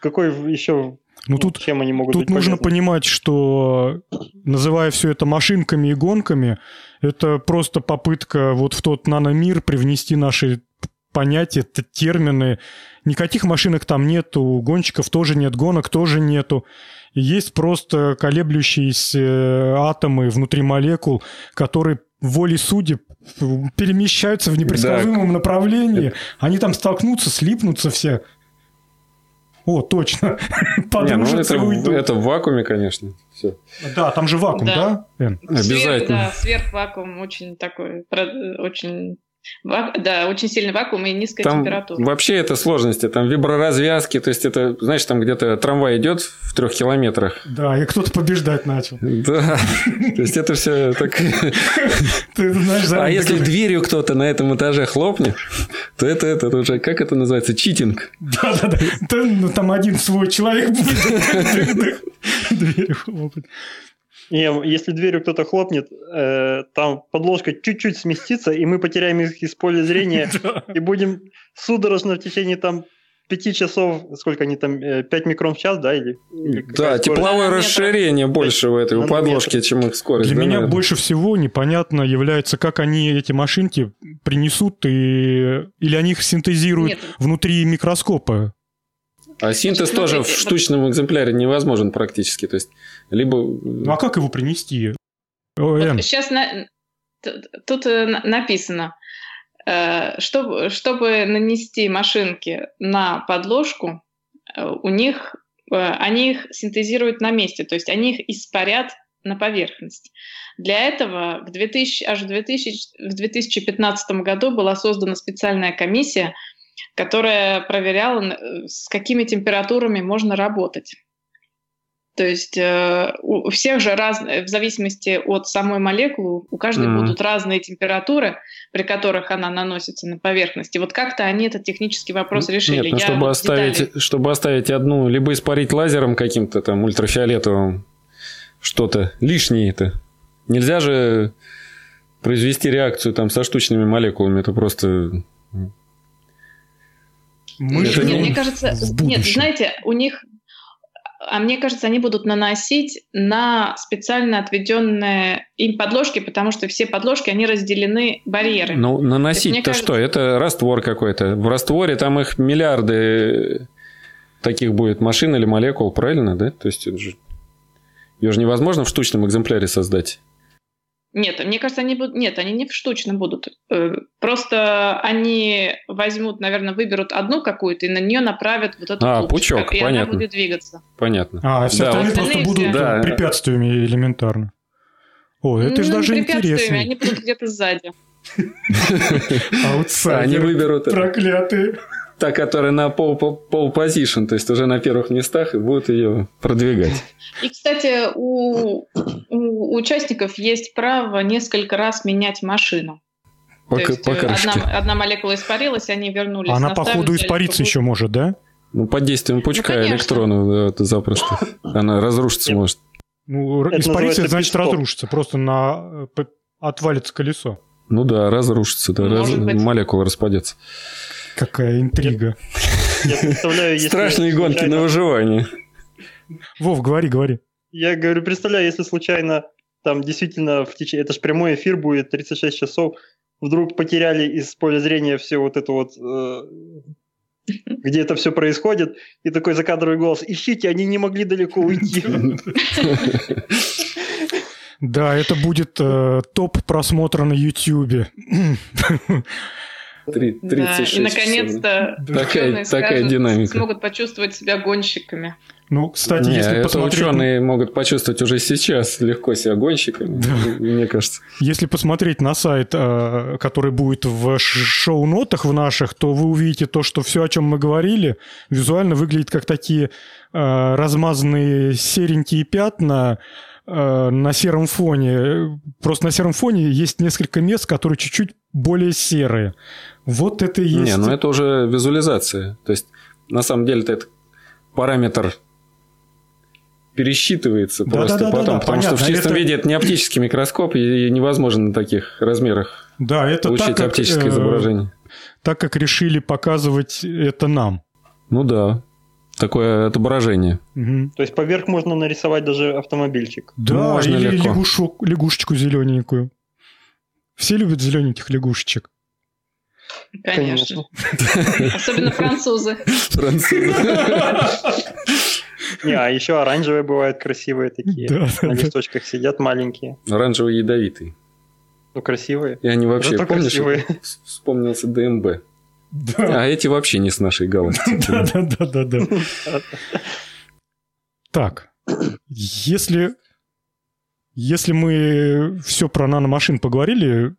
Какой еще ну, тут, чем они могут тут нужно понимать, что называя все это машинками и гонками, это просто попытка вот в тот наномир привнести наши понятия, термины. Никаких машинок там нету, гонщиков тоже нет, гонок тоже нету. И есть просто колеблющиеся атомы внутри молекул, которые волей судеб перемещаются в непредсказуемом да. направлении. Они там столкнутся, слипнутся все. О, точно. Подружатся ну, это, это в вакууме, конечно. Все. Да, там же вакуум, да? да? Обязательно. Сверх, да, сверхвакуум очень такой, очень да, очень сильный вакуум и низкая там температура. Вообще это сложности, там виброразвязки, то есть это, знаешь, там где-то трамвай идет в трех километрах. Да, и кто-то побеждать начал. Да, то есть это все так... А если дверью кто-то на этом этаже хлопнет, то это, это уже, как это называется, читинг. Да, да, да. Ну, там один свой человек будет дверью хлопать. И если дверью кто-то хлопнет, э, там подложка чуть-чуть сместится, и мы потеряем их из поля зрения, и будем судорожно в течение там пяти часов, сколько они там, 5 э, микрон в час, да? Или, или да, тепловое да, расширение больше в этой у подложки, чем их скорость. Для да, меня наверное. больше всего непонятно является, как они эти машинки принесут, и... или они их синтезируют Нет. внутри микроскопа. А синтез тоже в штучном экземпляре невозможен практически. То есть, либо... Ну а как его принести? Вот сейчас на... тут э, написано, э, чтобы, чтобы нанести машинки на подложку, э, у них они их синтезируют на месте, то есть они их испарят на поверхность. Для этого в 2000, аж в, 2000, в 2015 году была создана специальная комиссия – которая проверяла, с какими температурами можно работать. То есть э, у всех же раз, в зависимости от самой молекулы, у каждой mm-hmm. будут разные температуры, при которых она наносится на поверхность. И вот как-то они этот технический вопрос решили. Нет, ну, чтобы, оставить, детали... чтобы оставить одну, либо испарить лазером каким-то там ультрафиолетовым что-то лишнее это. Нельзя же произвести реакцию там со штучными молекулами, это просто мы это не, мне кажется, нет, знаете, у них, а мне кажется, они будут наносить на специально отведенные им подложки, потому что все подложки, они разделены барьерами. Ну, наносить-то кажется... что? Это раствор какой-то. В растворе там их миллиарды таких будет машин или молекул, правильно, да? То есть ее же невозможно в штучном экземпляре создать. Нет, мне кажется, они будут. Нет, они не в штучно будут. Э, просто они возьмут, наверное, выберут одну какую-то и на нее направят вот эту а, пучок, и понятно. она будет двигаться. Понятно. А, все да, остальные просто будут да. препятствиями элементарно. О, это же даже интересно. Они будут где-то сзади. Аутсайдеры. Они выберут... Проклятые та, которая на пол, пол позишн, то есть уже на первых местах, и будут ее продвигать. И, кстати, у, у участников есть право несколько раз менять машину. По, то есть по одна, одна молекула испарилась, они вернулись. Она, походу, испариться еще может, да? Ну, под действием пучка ну, электронов, да, это запросто. Она разрушиться может. Ну, это испариться, значит, разрушится. Просто на отвалится колесо. Ну да, разрушится, да, раз... молекула распадется. Какая интрига. Я представляю, если Страшные гонки на выживание. Вов, говори, говори. Я говорю, представляю, если случайно там действительно в течение, это же прямой эфир будет 36 часов, вдруг потеряли из поля зрения все вот это вот, э, где это все происходит, и такой закадровый голос, ищите, они не могли далеко уйти. Да, это будет э, топ просмотра на YouTube. 36 да, и наконец-то такая, такая динамика. смогут почувствовать себя гонщиками. Ну, кстати, Не, если это посмотреть... ученые могут почувствовать уже сейчас легко себя гонщиками, да. мне кажется. Если посмотреть на сайт, э, который будет в шоу-нотах в наших, то вы увидите то, что все, о чем мы говорили, визуально выглядит как такие э, размазанные серенькие пятна, э, на сером фоне. Просто на сером фоне есть несколько мест, которые чуть-чуть более серые. Вот это и есть... Не, ну это уже визуализация. То есть, на самом деле, это параметр пересчитывается да, просто да, да, потом, да, да, потому понятно. что в чистом это... виде это не оптический микроскоп, и невозможно на таких размерах да, это получить так, как, оптическое э, изображение. Так как решили показывать это нам. Ну да, такое отображение. Угу. То есть поверх можно нарисовать даже автомобильчик. Да, можно или легко. Лягушу, лягушечку зелененькую. Все любят зелененьких лягушечек. Конечно. Особенно французы. Французы. Не, а еще оранжевые бывают красивые такие. Да, на листочках сидят маленькие. Оранжевые ядовитые. Ну, красивые. И они вообще, Зато помнишь, красивые. вспомнился ДМБ. Да. А эти вообще не с нашей галактики. Да, да, да, да, да. Так, если, если мы все про наномашин поговорили,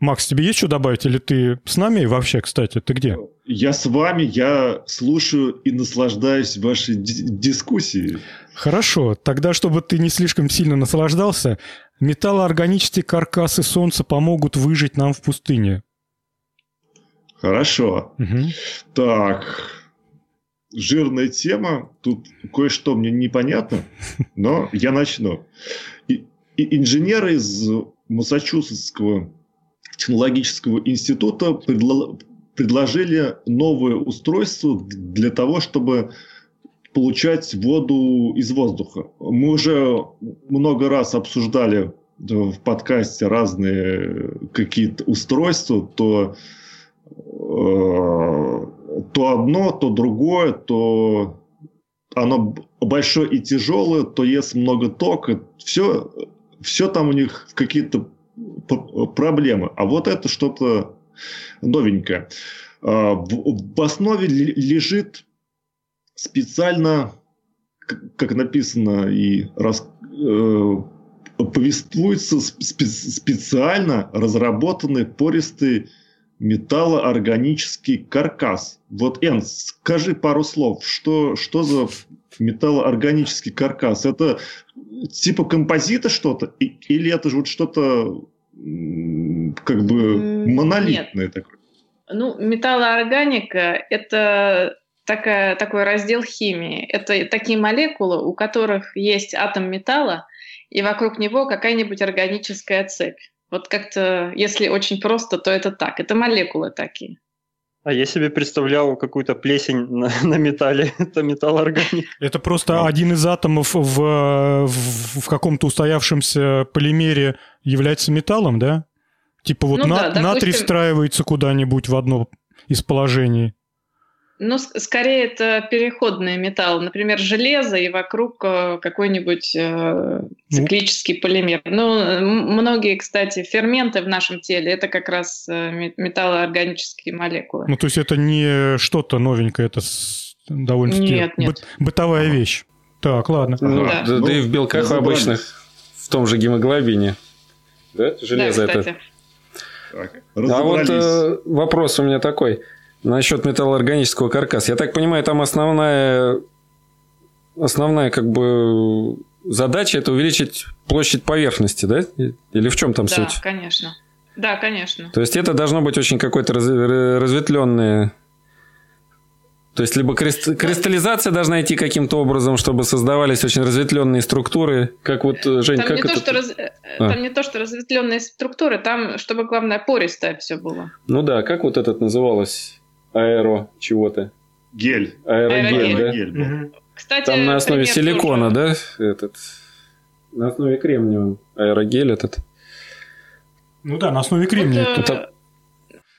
Макс, тебе есть что добавить? Или ты с нами вообще, кстати? Ты где? Я с вами, я слушаю и наслаждаюсь вашей дискуссией. Хорошо, тогда, чтобы ты не слишком сильно наслаждался, металлоорганические каркасы Солнца помогут выжить нам в пустыне. Хорошо. Угу. Так, жирная тема. Тут кое-что мне непонятно, но я начну. И, и инженеры из Массачусетского технологического института предло предложили новое устройство для того, чтобы получать воду из воздуха. Мы уже много раз обсуждали в подкасте разные какие-то устройства, то, э, то одно, то другое, то оно большое и тяжелое, то есть много тока. Все, все там у них какие-то проблемы. А вот это что-то новенькое. А, в основе лежит специально, как написано и раз, э, повествуется специально разработанный пористый металлоорганический каркас. Вот, Эн, скажи пару слов, что, что за металлоорганический каркас? Это типа композита что-то? Или это же вот что-то как бы монолитное Нет. такое? Ну, металлоорганика – это такая, такой раздел химии. Это такие молекулы, у которых есть атом металла, и вокруг него какая-нибудь органическая цепь. Вот как-то, если очень просто, то это так. Это молекулы такие. А я себе представлял какую-то плесень на, на металле. это металлоорганик. Это просто ну. один из атомов в, в, в каком-то устоявшемся полимере является металлом, да? Типа вот ну, на, да, допустим... натрий встраивается куда-нибудь в одно из положений. Ну, скорее это переходный металл, например, железо и вокруг э, какой-нибудь э, ну. циклический ну. полимер. Ну, многие, кстати, ферменты в нашем теле это как раз э, металлоорганические молекулы. Ну, то есть это не что-то новенькое, это довольно-таки нет, нет. бытовая вещь. Так, ладно. Ну, да. Да, да и в белках обычных, в том же гемоглобине. Да, железо да, это. Так, а вот э, вопрос у меня такой. Насчет металлоорганического каркаса. Я так понимаю, там основная, основная как бы задача это увеличить площадь поверхности, да? Или в чем там да, суть? Да, конечно. Да, конечно. То есть это должно быть очень какое-то разветвленное то есть либо крест... кристаллизация должна идти каким-то образом, чтобы создавались очень разветвленные структуры, как вот э, Жень, там как не это? То, что раз... а. Там не то, что разветвленные структуры, там, чтобы главное пористое все было. Ну да, как вот этот называлось? Аэро чего-то. Гель. Аэрогель, Аэрогель да? Угу. Кстати, Там на основе силикона, тоже. да? Этот, на основе кремния аэрогель этот. Ну да, на основе кремния. Вот, это...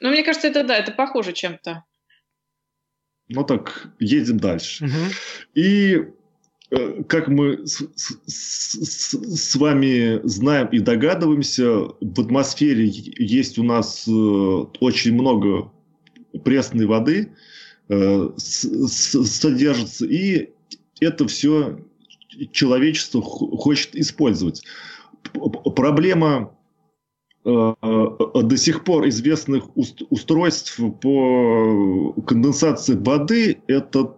Ну, мне кажется, это да, это похоже чем-то. Ну так, едем дальше. Угу. И э, как мы с, с, с вами знаем и догадываемся, в атмосфере есть у нас э, очень много пресной воды э, содержится, и это все человечество хочет использовать. Проблема Э, до сих пор известных устройств по конденсации воды это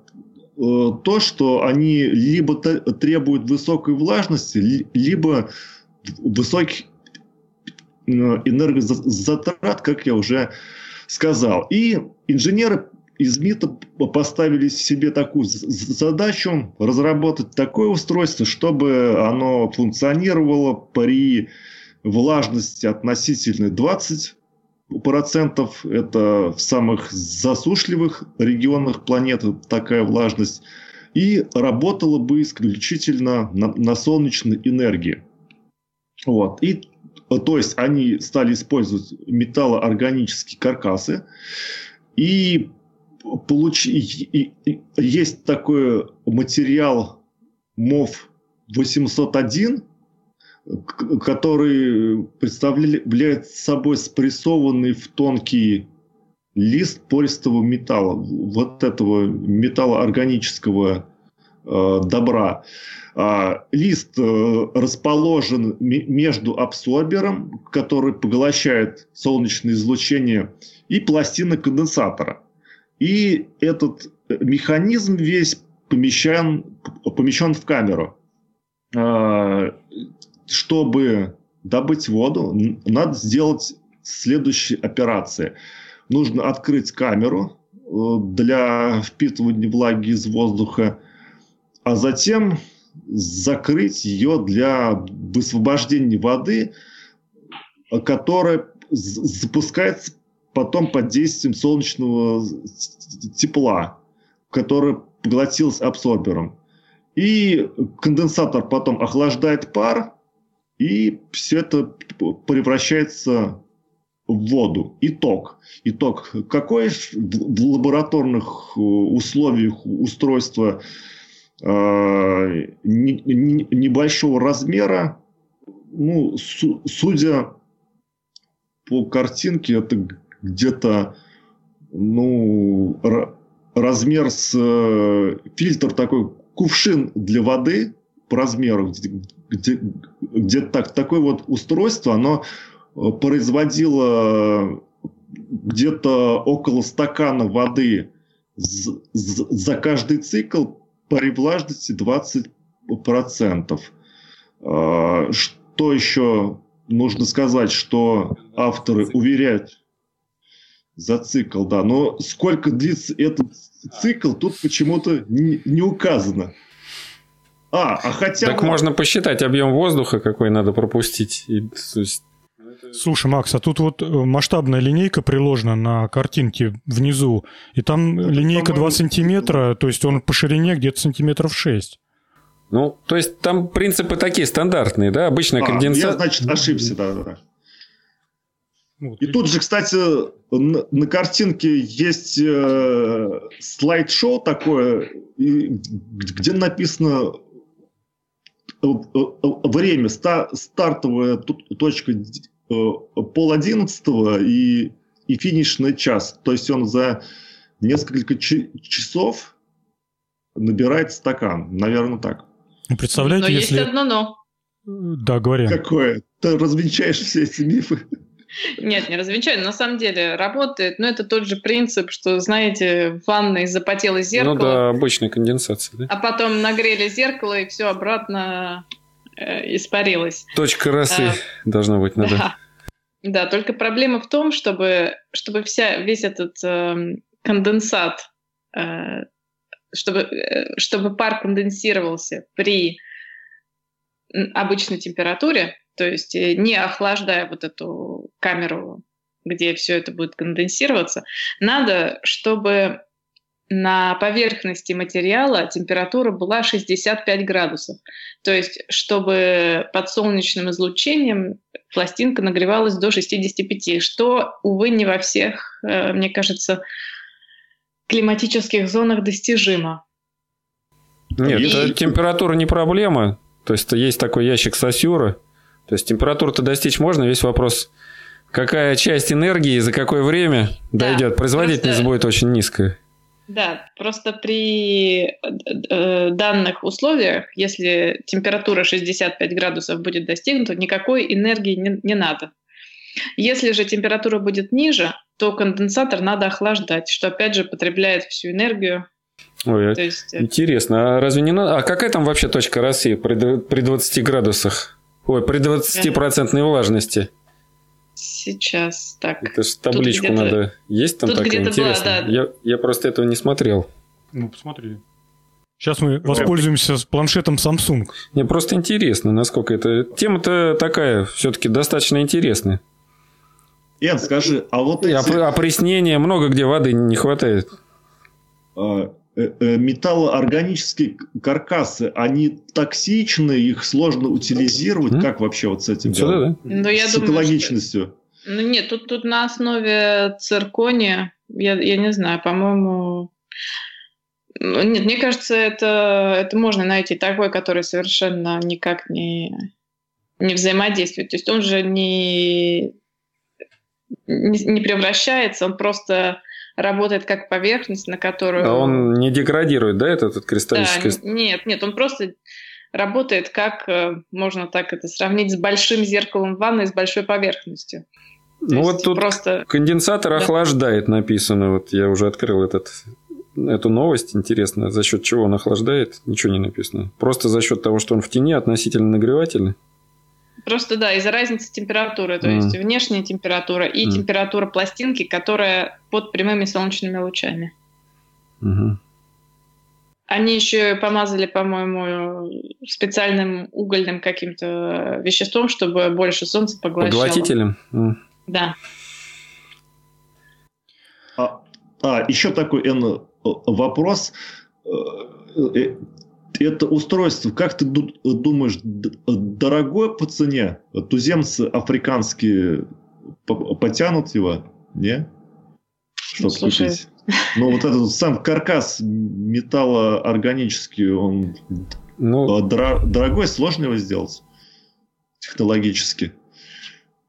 э, то, что они либо требуют высокой влажности, либо высоких э, энергозатрат, как я уже сказал. И инженеры из МИТа поставили себе такую задачу разработать такое устройство, чтобы оно функционировало при влажности относительной 20 процентов. Это в самых засушливых регионах планеты такая влажность. И работала бы исключительно на, на солнечной энергии. Вот. И, то есть они стали использовать металлоорганические каркасы. И, получ... и, и есть такой материал МОВ 801, который представляет собой спрессованный в тонкий лист пористого металла, вот этого металла органического э, добра. А, лист э, расположен между абсорбером, который поглощает солнечное излучение, и пластиной конденсатора. И этот механизм весь помещен, помещен в камеру. А, чтобы добыть воду, надо сделать следующие операции. Нужно открыть камеру э, для впитывания влаги из воздуха, а затем закрыть ее для высвобождения воды, которая запускается потом под действием солнечного тепла, которое поглотилось абсорбером. И конденсатор потом охлаждает пар, и все это превращается в воду. Итог. Итог. Какой в лабораторных э, условиях устройства э, небольшого размера, ну, судя по картинке, это где-то ну, размер с э, фильтр такой кувшин для воды по размеру, где, где так, такое вот устройство, оно э, производило где-то около стакана воды за каждый цикл при влажности 20%. А, что еще нужно сказать, что авторы уверяют за цикл, да, но сколько длится этот цикл, тут почему-то не, не указано. А, а хотя Так бы... можно посчитать объем воздуха, какой надо пропустить. И, то есть... Слушай, Макс, а тут вот э, масштабная линейка приложена на картинке внизу, и там ну, линейка 2 сантиметра, то есть он по ширине где-то сантиметров 6. Ну, то есть там принципы такие стандартные, да? Обычная а, конденсация. Я, значит, ошибся, да, да. Вот, и, тут же, кстати, на, на картинке есть э, слайд-шоу такое, и, где написано Э, э, время, стартовая точка пол одиннадцатого и, и финишный час. То есть он за несколько часов набирает стакан. Наверное, так. Ну, представляете, но если... есть одно но. Да, говори. Какое? Ты развенчаешь все эти мифы. Нет, не развенчаю. На самом деле работает, но это тот же принцип, что, знаете, в ванной запотело зеркало. Ну да, обычная конденсация. Да? А потом нагрели зеркало, и все обратно э, испарилось. Точка росы а, должна быть надо. Да. Да, только проблема в том, чтобы, чтобы вся, весь этот э, конденсат, э, чтобы, э, чтобы пар конденсировался при обычной температуре, то есть э, не охлаждая вот эту камеру, где все это будет конденсироваться, надо, чтобы на поверхности материала температура была 65 градусов. То есть, чтобы под солнечным излучением пластинка нагревалась до 65, что, увы, не во всех, э, мне кажется, климатических зонах достижимо. Нет, и... температура не проблема. То есть есть такой ящик Сосюра. То есть температуру-то достичь можно, весь вопрос, какая часть энергии за какое время да, дойдет. Производительность просто... будет очень низкая. Да, просто при э, э, данных условиях, если температура 65 градусов будет достигнута, никакой энергии не, не надо. Если же температура будет ниже, то конденсатор надо охлаждать, что опять же потребляет всю энергию. Ой, то есть... Э, интересно, а разве не надо? А какая там вообще точка России при, при 20 градусах? Ой, при 20% процентной влажности? Сейчас так. Это же табличку надо. Есть там такая интересная? Да. Я, я просто этого не смотрел. Ну, посмотри. Сейчас мы воспользуемся с планшетом Samsung. Мне просто интересно, насколько это... Тема-то такая, все-таки достаточно интересная. Ян, скажи, а вот эти... Опреснение, много где воды не хватает. А, э, э, металлоорганические каркасы, они токсичны, их сложно утилизировать. Mm? Как вообще вот с этим Сюда, да? Ну, я с думаю, экологичностью? Что... Ну нет, тут, тут на основе циркония, я, я не знаю, по-моему... Ну, нет, мне кажется, это, это можно найти такой, который совершенно никак не, не взаимодействует. То есть он же не не, не превращается, он просто работает как поверхность, на которую... А он не деградирует, да, этот, этот кристаллический... Да, нет, нет, он просто работает как, э, можно так это сравнить, с большим зеркалом ванны с большой поверхностью. То ну вот тут просто... конденсатор да. охлаждает написано, вот я уже открыл этот, эту новость, интересно, за счет чего он охлаждает, ничего не написано. Просто за счет того, что он в тени относительно нагревательный. Просто да, из-за разницы температуры, то mm. есть внешняя температура и mm. температура пластинки, которая под прямыми солнечными лучами. Mm-hmm. Они еще помазали, по-моему, специальным угольным каким-то веществом, чтобы больше солнца поглощало. Поглотителем? Mm. Да. А, а еще такой Н, вопрос э, э, это устройство, как ты думаешь, дорогое по цене? Туземцы африканские потянут его, не? Чтобы ну, купить. Ну, вот этот сам каркас металлоорганический, он ну, дор- дорогой, сложно его сделать технологически.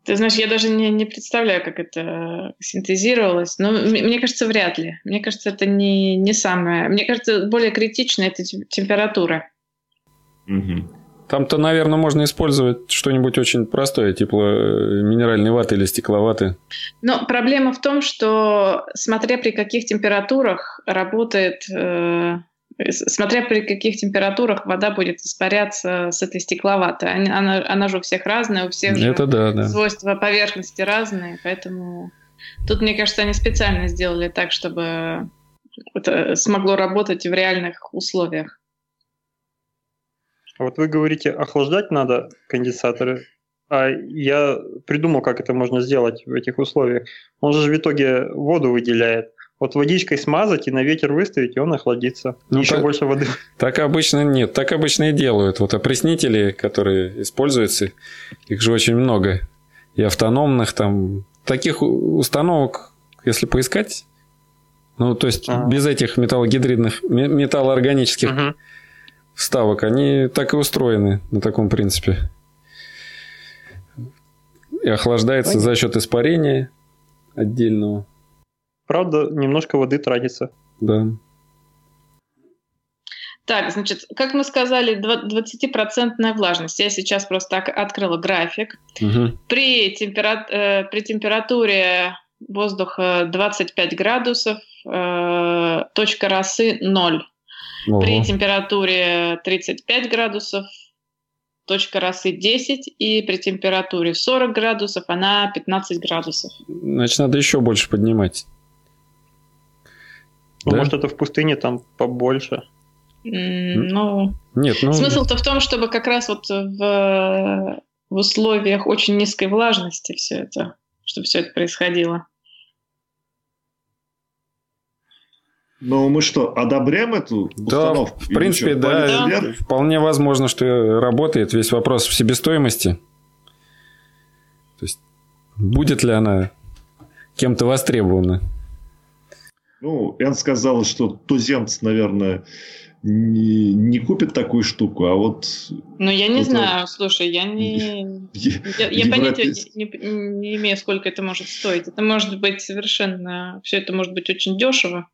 Ты знаешь, я даже не, не представляю, как это синтезировалось. Но мне кажется, вряд ли. Мне кажется, это не, не самое. Мне кажется, более критично это температура. Угу. Там-то, наверное, можно использовать что-нибудь очень простое, типа э, минеральной ваты или стекловаты. Но проблема в том, что смотря при каких температурах работает э, смотря при каких температурах вода будет испаряться с этой стекловатой. Она, она же у всех разная, у всех же Это да, да. свойства поверхности разные, поэтому тут, мне кажется, они специально сделали так, чтобы это смогло работать в реальных условиях. Вот вы говорите, охлаждать надо конденсаторы, а я придумал, как это можно сделать в этих условиях. Он же в итоге воду выделяет. Вот водичкой смазать и на ветер выставить, и он охладится. Ну, Еще так, больше воды. Так обычно нет, так обычно и делают. Вот опреснители, которые используются, их же очень много. И автономных там. Таких установок, если поискать, ну, то есть ага. без этих металлогидридных, металлоорганических угу. вставок, они так и устроены на таком принципе. И охлаждается Понятно. за счет испарения отдельного. Правда, немножко воды тратится. Да. Так, значит, как мы сказали, 20% влажность. Я сейчас просто открыла график. Угу. При, темпера... э, при температуре воздуха 25 градусов э, точка росы 0. Ого. При температуре 35 градусов точка росы 10, и при температуре 40 градусов она 15 градусов. Значит, надо еще больше поднимать. Ну, да? может, это в пустыне там побольше. Ну, Нет, ну... смысл-то в том, чтобы как раз вот в, в условиях очень низкой влажности все это, чтобы все это происходило. Но мы что, одобряем эту установку? Да, в принципе, да, да. Вполне возможно, что работает. Весь вопрос в себестоимости. То есть, будет ли она кем-то востребована? Ну, Эн сказал, что туземцы, наверное, не, не купит такую штуку, а вот... Ну, я не знаю, слушай, я не... Я, я понятия не, не имею, сколько это может стоить. Это может быть совершенно... Все это может быть очень дешево.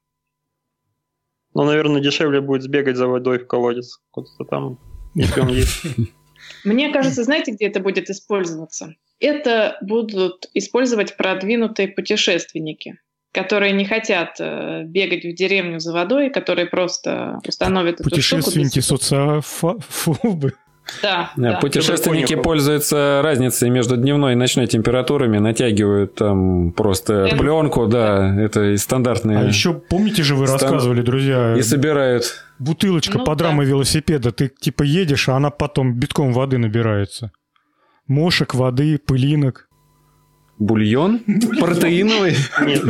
Ну, наверное, дешевле будет сбегать за водой в колодец. Куда-то там, если он есть. Мне кажется, знаете, где это будет использоваться? Это будут использовать продвинутые путешественники которые не хотят э, бегать в деревню за водой, которые просто установят эту Путешественники социофобы. Да, да. Путешественники пользуются разницей между дневной и ночной температурами, натягивают там просто это... пленку, да, это и стандартные. А еще помните же вы Стан... рассказывали, друзья, и собирают бутылочка ну, под рамой да. велосипеда, ты типа едешь, а она потом битком воды набирается, мошек, воды, пылинок. Бульон? Протеиновый? Нет.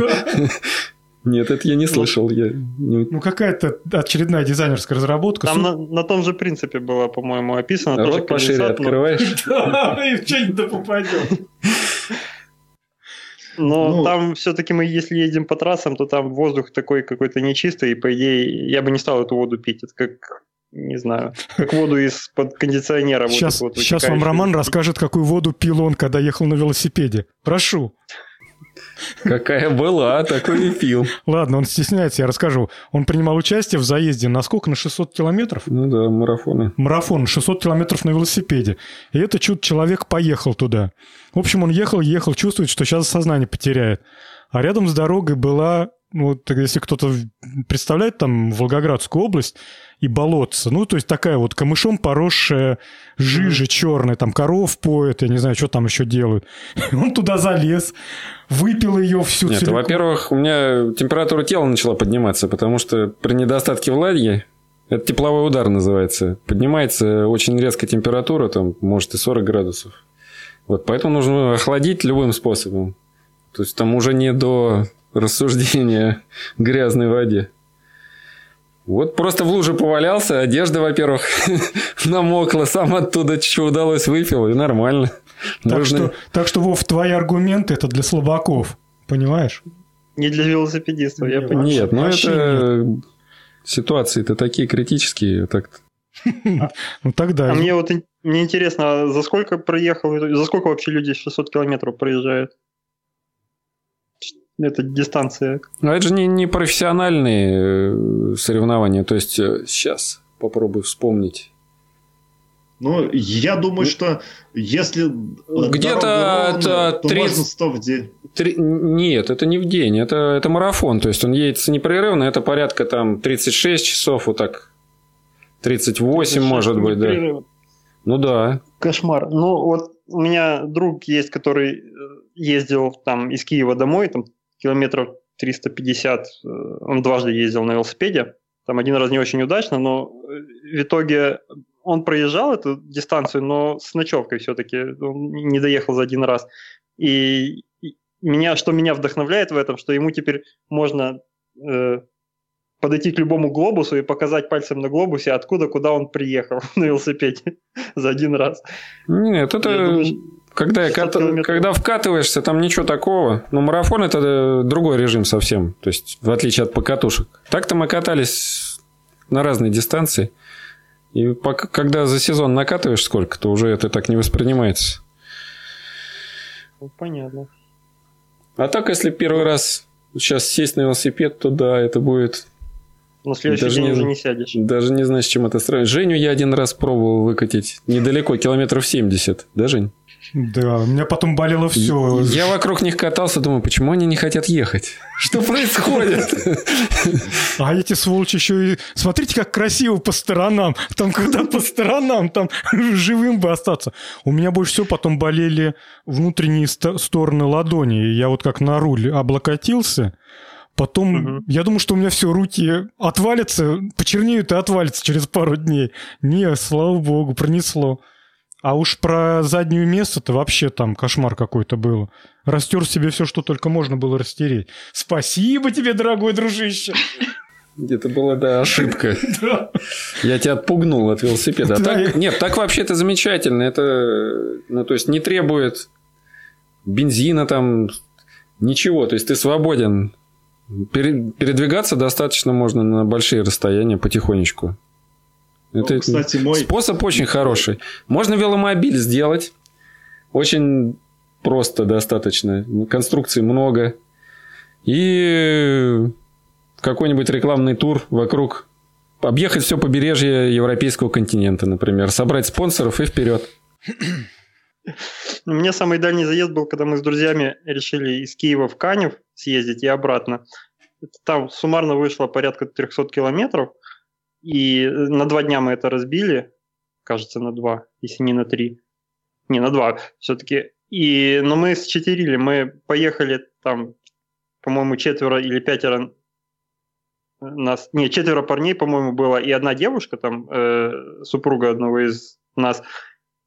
Нет, это я не слышал. Я. Ну, какая-то очередная дизайнерская разработка. Там на, на том же принципе было, по-моему, описано. Рот пошире открываешь. Да, и в что-нибудь попадет. Но ну, там все-таки мы, если едем по трассам, то там воздух такой какой-то нечистый, и по идее я бы не стал эту воду пить. Это как не знаю, как воду из-под кондиционера. Сейчас, вот сейчас вам Роман расскажет, какую воду пил он, когда ехал на велосипеде. Прошу. Какая была, такой и пил. Ладно, он стесняется, я расскажу. Он принимал участие в заезде на сколько? На 600 километров? Ну да, марафоны. Марафон, 600 километров на велосипеде. И это чудо человек поехал туда. В общем, он ехал, ехал, чувствует, что сейчас сознание потеряет. А рядом с дорогой была ну, вот если кто-то представляет там Волгоградскую область и болотца, ну, то есть такая вот камышом поросшая жижа черная, там коров поет, я не знаю, что там еще делают. Он туда залез, выпил ее всю Нет, во-первых, у меня температура тела начала подниматься, потому что при недостатке влаги это тепловой удар называется. Поднимается очень резко температура, там, может, и 40 градусов. Вот поэтому нужно охладить любым способом. То есть там уже не до рассуждения грязной воде. Вот просто в луже повалялся, одежда, во-первых, намокла, сам оттуда что удалось выпил, и нормально. Так, Можно... что, так что, Вов, твои аргументы это для слабаков, понимаешь? Не для велосипедистов, я понимаю. Нет, ну это ситуации-то такие критические, так Ну тогда. А мне вот мне интересно, а за сколько проехал, за сколько вообще люди 600 километров проезжают? Эта дистанция. Но это же не, не профессиональные э, соревнования. То есть сейчас э, попробую вспомнить. Ну, я думаю, что если где-то это 30... 100 в день. 3... Нет, это не в день, это, это марафон. То есть он едется непрерывно, это порядка там 36 часов, вот так. 38, может быть, да. Ну да. Кошмар. Ну, вот у меня друг есть, который э, ездил там из Киева домой, там километров 350 э, он дважды ездил на велосипеде. Там один раз не очень удачно, но э, в итоге он проезжал эту дистанцию, но с ночевкой все-таки. Он не доехал за один раз. И меня, что меня вдохновляет в этом, что ему теперь можно э, подойти к любому глобусу и показать пальцем на глобусе, откуда, куда он приехал на велосипеде за один раз. Нет, это... думаю, когда, когда вкатываешься, там ничего такого. Но марафон это э, другой режим совсем. То есть, в отличие от покатушек. Так-то мы катались на разные дистанции. И пока, когда за сезон накатываешь сколько, то уже это так не воспринимается. Ну, понятно. А так, если первый раз сейчас сесть на велосипед, то да, это будет... На следующий даже день не, уже не сядешь. Даже не знаю, с чем это сравнить. Женю я один раз пробовал выкатить. Недалеко, километров 70. Да, Жень? Да, у меня потом болело все. Я вокруг них катался, думаю, почему они не хотят ехать? Что происходит? А эти сволочи еще и... Смотрите, как красиво по сторонам. Там когда по сторонам, там живым бы остаться. У меня больше всего потом болели внутренние стороны ладони. Я вот как на руль облокотился, Потом, угу. я думаю, что у меня все, руки отвалятся, почернеют и отвалятся через пару дней. Не, слава богу, пронесло. А уж про заднюю место-то вообще там кошмар какой-то был. Растер себе все, что только можно было растереть. Спасибо тебе, дорогой дружище. Где-то была, да, ошибка. Я тебя отпугнул от велосипеда. А так, нет, так вообще это замечательно. Это, ну, то есть, не требует бензина там, ничего. То есть, ты свободен. Передвигаться достаточно можно на большие расстояния потихонечку. Ну, Это, кстати, мой... Способ очень хороший. Можно веломобиль сделать. Очень просто достаточно. Конструкций много. И какой-нибудь рекламный тур вокруг. Объехать все побережье европейского континента, например. Собрать спонсоров и вперед. У меня самый дальний заезд был, когда мы с друзьями решили из Киева в Канев съездить и обратно. Там суммарно вышло порядка 300 километров. И на два дня мы это разбили. Кажется, на два, если не на три. Не, на два все-таки. И, но мы счетверили, мы поехали там, по-моему, четверо или пятеро нас, не, четверо парней, по-моему, было, и одна девушка, там, э, супруга одного из нас.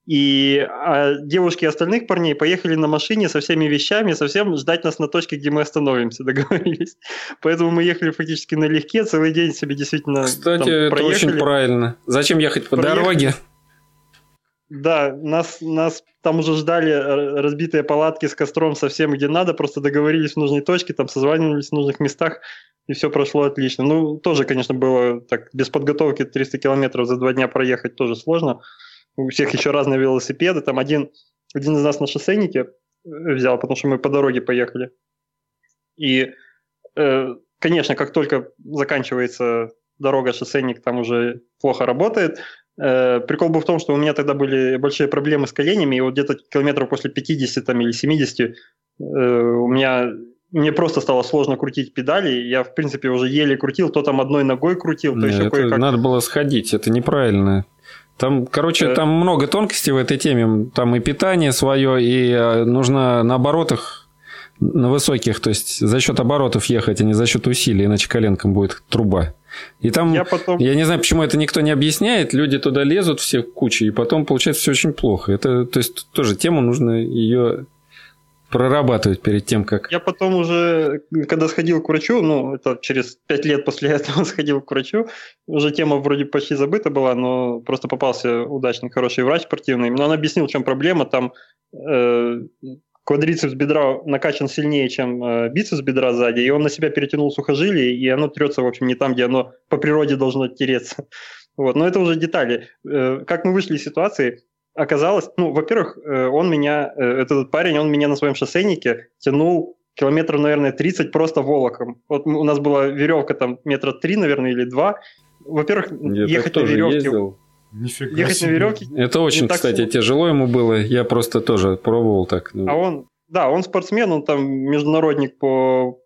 И а девушки остальных парней поехали на машине со всеми вещами, совсем ждать нас на точке, где мы остановимся, договорились. Поэтому мы ехали фактически налегке, целый день себе действительно Кстати, там, это проехали. очень правильно. Зачем ехать по Проехали. дороге? Да, нас, нас там уже ждали э, разбитые палатки с костром совсем где надо, просто договорились в нужной точке, там созванивались в нужных местах, и все прошло отлично. Ну, тоже, конечно, было так, без подготовки 300 километров за два дня проехать тоже сложно. У всех еще разные велосипеды, там один, один из нас на шоссейнике э, взял, потому что мы по дороге поехали. И, э, конечно, как только заканчивается дорога, шоссейник там уже плохо работает, Э, прикол был в том, что у меня тогда были большие проблемы с коленями, и вот где-то километров после 50 там, или 70 э, у меня мне просто стало сложно крутить педали. Я, в принципе, уже еле крутил, то там одной ногой крутил, то еще кое-как. Надо было сходить, это неправильно. Там, короче, э... там много тонкостей в этой теме. Там и питание свое, и э, нужно на оборотах на высоких, то есть за счет оборотов ехать, а не за счет усилий, иначе коленком будет труба. И там, я, потом... я не знаю, почему это никто не объясняет, люди туда лезут все кучи, и потом получается все очень плохо. Это, то есть, тоже тему нужно ее прорабатывать перед тем, как... Я потом уже, когда сходил к врачу, ну, это через пять лет после этого сходил к врачу, уже тема вроде почти забыта была, но просто попался удачный, хороший врач спортивный. Но он объяснил, в чем проблема. Там э, квадрицепс бедра накачан сильнее, чем э, бицепс бедра сзади, и он на себя перетянул сухожилие, и оно трется, в общем, не там, где оно по природе должно тереться. Вот. Но это уже детали. Э, как мы вышли из ситуации, оказалось, ну, во-первых, э, он меня, э, этот парень, он меня на своем шоссейнике тянул километров, наверное, 30 просто волоком. Вот у нас была веревка там метра три, наверное, или два. Во-первых, Я ехать на веревке... Ездил. Нифига ехать себе. на веревке. Это очень, кстати, сложно. тяжело ему было. Я просто тоже пробовал так. Ну. А он, да, он спортсмен, он там международник по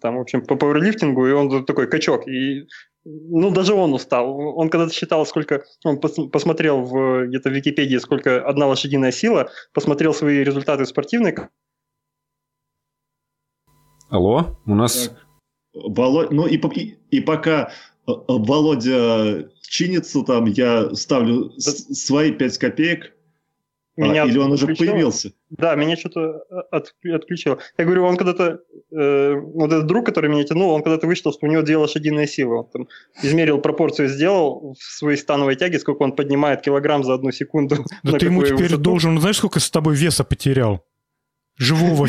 там, в общем, по пауэрлифтингу, и он такой качок. И, ну, даже он устал. Он когда-то считал, сколько... Он пос, посмотрел в, где-то в Википедии, сколько одна лошадиная сила, посмотрел свои результаты спортивные. Алло, у нас... Володь, ну и, и, и пока э, Володя чинится там, я ставлю свои 5 копеек, меня а, или он уже появился? Да, меня что-то э, от, отключило. Я говорю, он когда-то, э, вот этот друг, который меня тянул, он когда-то вычитал, что у него две лошадиные силы. Он там измерил пропорцию, сделал в своей становой тяге, сколько он поднимает килограмм за одну секунду. Да ты ему теперь высоту. должен, знаешь, сколько с тобой веса потерял? Живого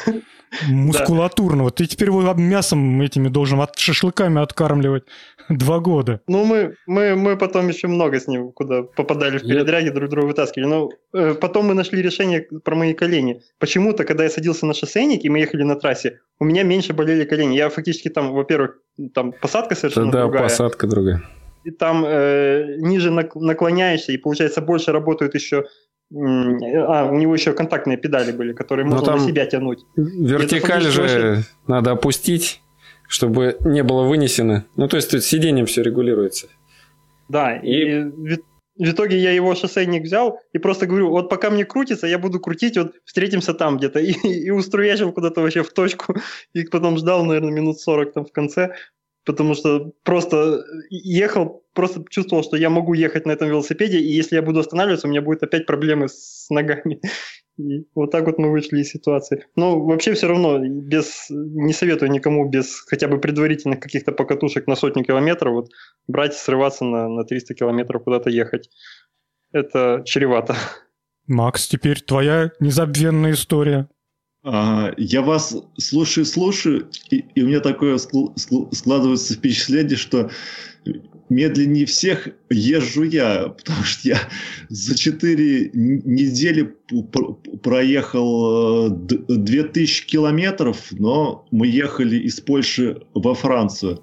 мускулатурного. Ты теперь его мясом этими должен от шашлыками откармливать два года. Ну, мы, мы, мы потом еще много с ним куда попадали в передряги, друг друга вытаскивали. Но э, потом мы нашли решение про мои колени. Почему-то, когда я садился на шоссейник, и мы ехали на трассе, у меня меньше болели колени. Я фактически там, во-перву, там посадка совершенно да, другая. Да, посадка другая. И там э, ниже наклоняешься, и получается больше работают еще а, у него еще контактные педали были, которые ну, можно на себя тянуть. Вертикаль же очень... надо опустить, чтобы не было вынесено. Ну, то есть тут сиденьем все регулируется. Да, и, и в, в итоге я его шоссейник взял и просто говорю, вот пока мне крутится, я буду крутить, вот встретимся там где-то. И, и уструячил куда-то вообще в точку. И потом ждал, наверное, минут 40 там в конце потому что просто ехал, просто чувствовал, что я могу ехать на этом велосипеде, и если я буду останавливаться, у меня будет опять проблемы с ногами. И вот так вот мы вышли из ситуации. Но вообще все равно без, не советую никому без хотя бы предварительных каких-то покатушек на сотню километров вот брать, срываться на, на 300 километров куда-то ехать. Это чревато. Макс, теперь твоя незабвенная история. А, я вас слушаю, слушаю, и, и у меня такое складывается впечатление, что медленнее всех езжу я, потому что я за 4 недели проехал 2000 километров, но мы ехали из Польши во Францию.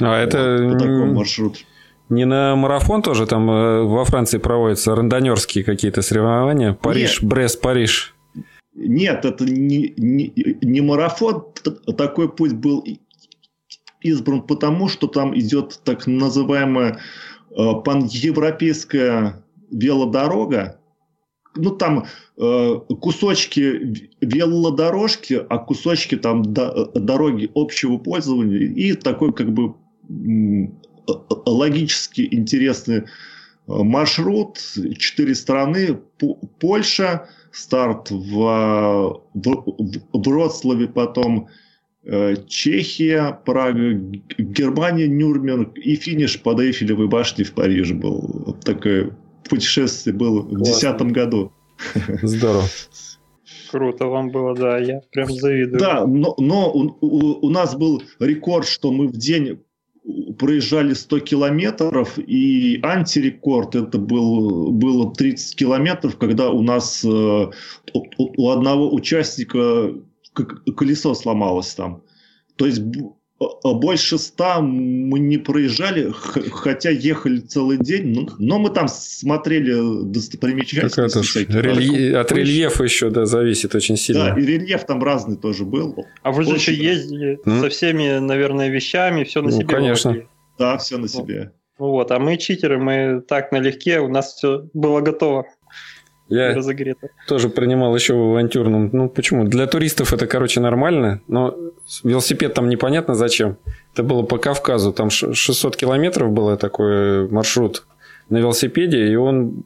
А это... По такому маршруту. Не на марафон тоже там э, во Франции проводятся рандонерские какие-то соревнования? Париж, Нет. Брест, Париж. Нет, это не, не, не марафон. Такой путь был избран потому, что там идет так называемая э, паневропейская велодорога. Ну, там э, кусочки велодорожки, а кусочки там до, дороги общего пользования. И такой как бы логически интересный э, маршрут. Четыре страны. Польша, старт в, в, в Вроцлаве, потом э, Чехия, Прага, Германия, Нюрнберг и финиш под Эйфелевой башней в Париже был. Такое путешествие было в 2010 году. Здорово. Круто вам было, да, я прям завидую. Да, но, но у, у, у нас был рекорд, что мы в день проезжали 100 километров, и антирекорд это был, было 30 километров, когда у нас э, у, одного участника колесо сломалось там. То есть больше ста мы не проезжали, хотя ехали целый день, но, но мы там смотрели достопримечательности. Релье... От рельефа еще да, зависит очень сильно. Да, и рельеф там разный тоже был. А вы же очень... еще ездили mm. со всеми, наверное, вещами, все на ну, себе. Конечно. Вводили. Да, все на себе. Вот, а мы читеры, мы так налегке, у нас все было готово. Я разогрето. тоже принимал еще в авантюрном. Ну, почему? Для туристов это, короче, нормально, но велосипед там непонятно зачем. Это было по Кавказу, там 600 километров был такой маршрут на велосипеде, и он,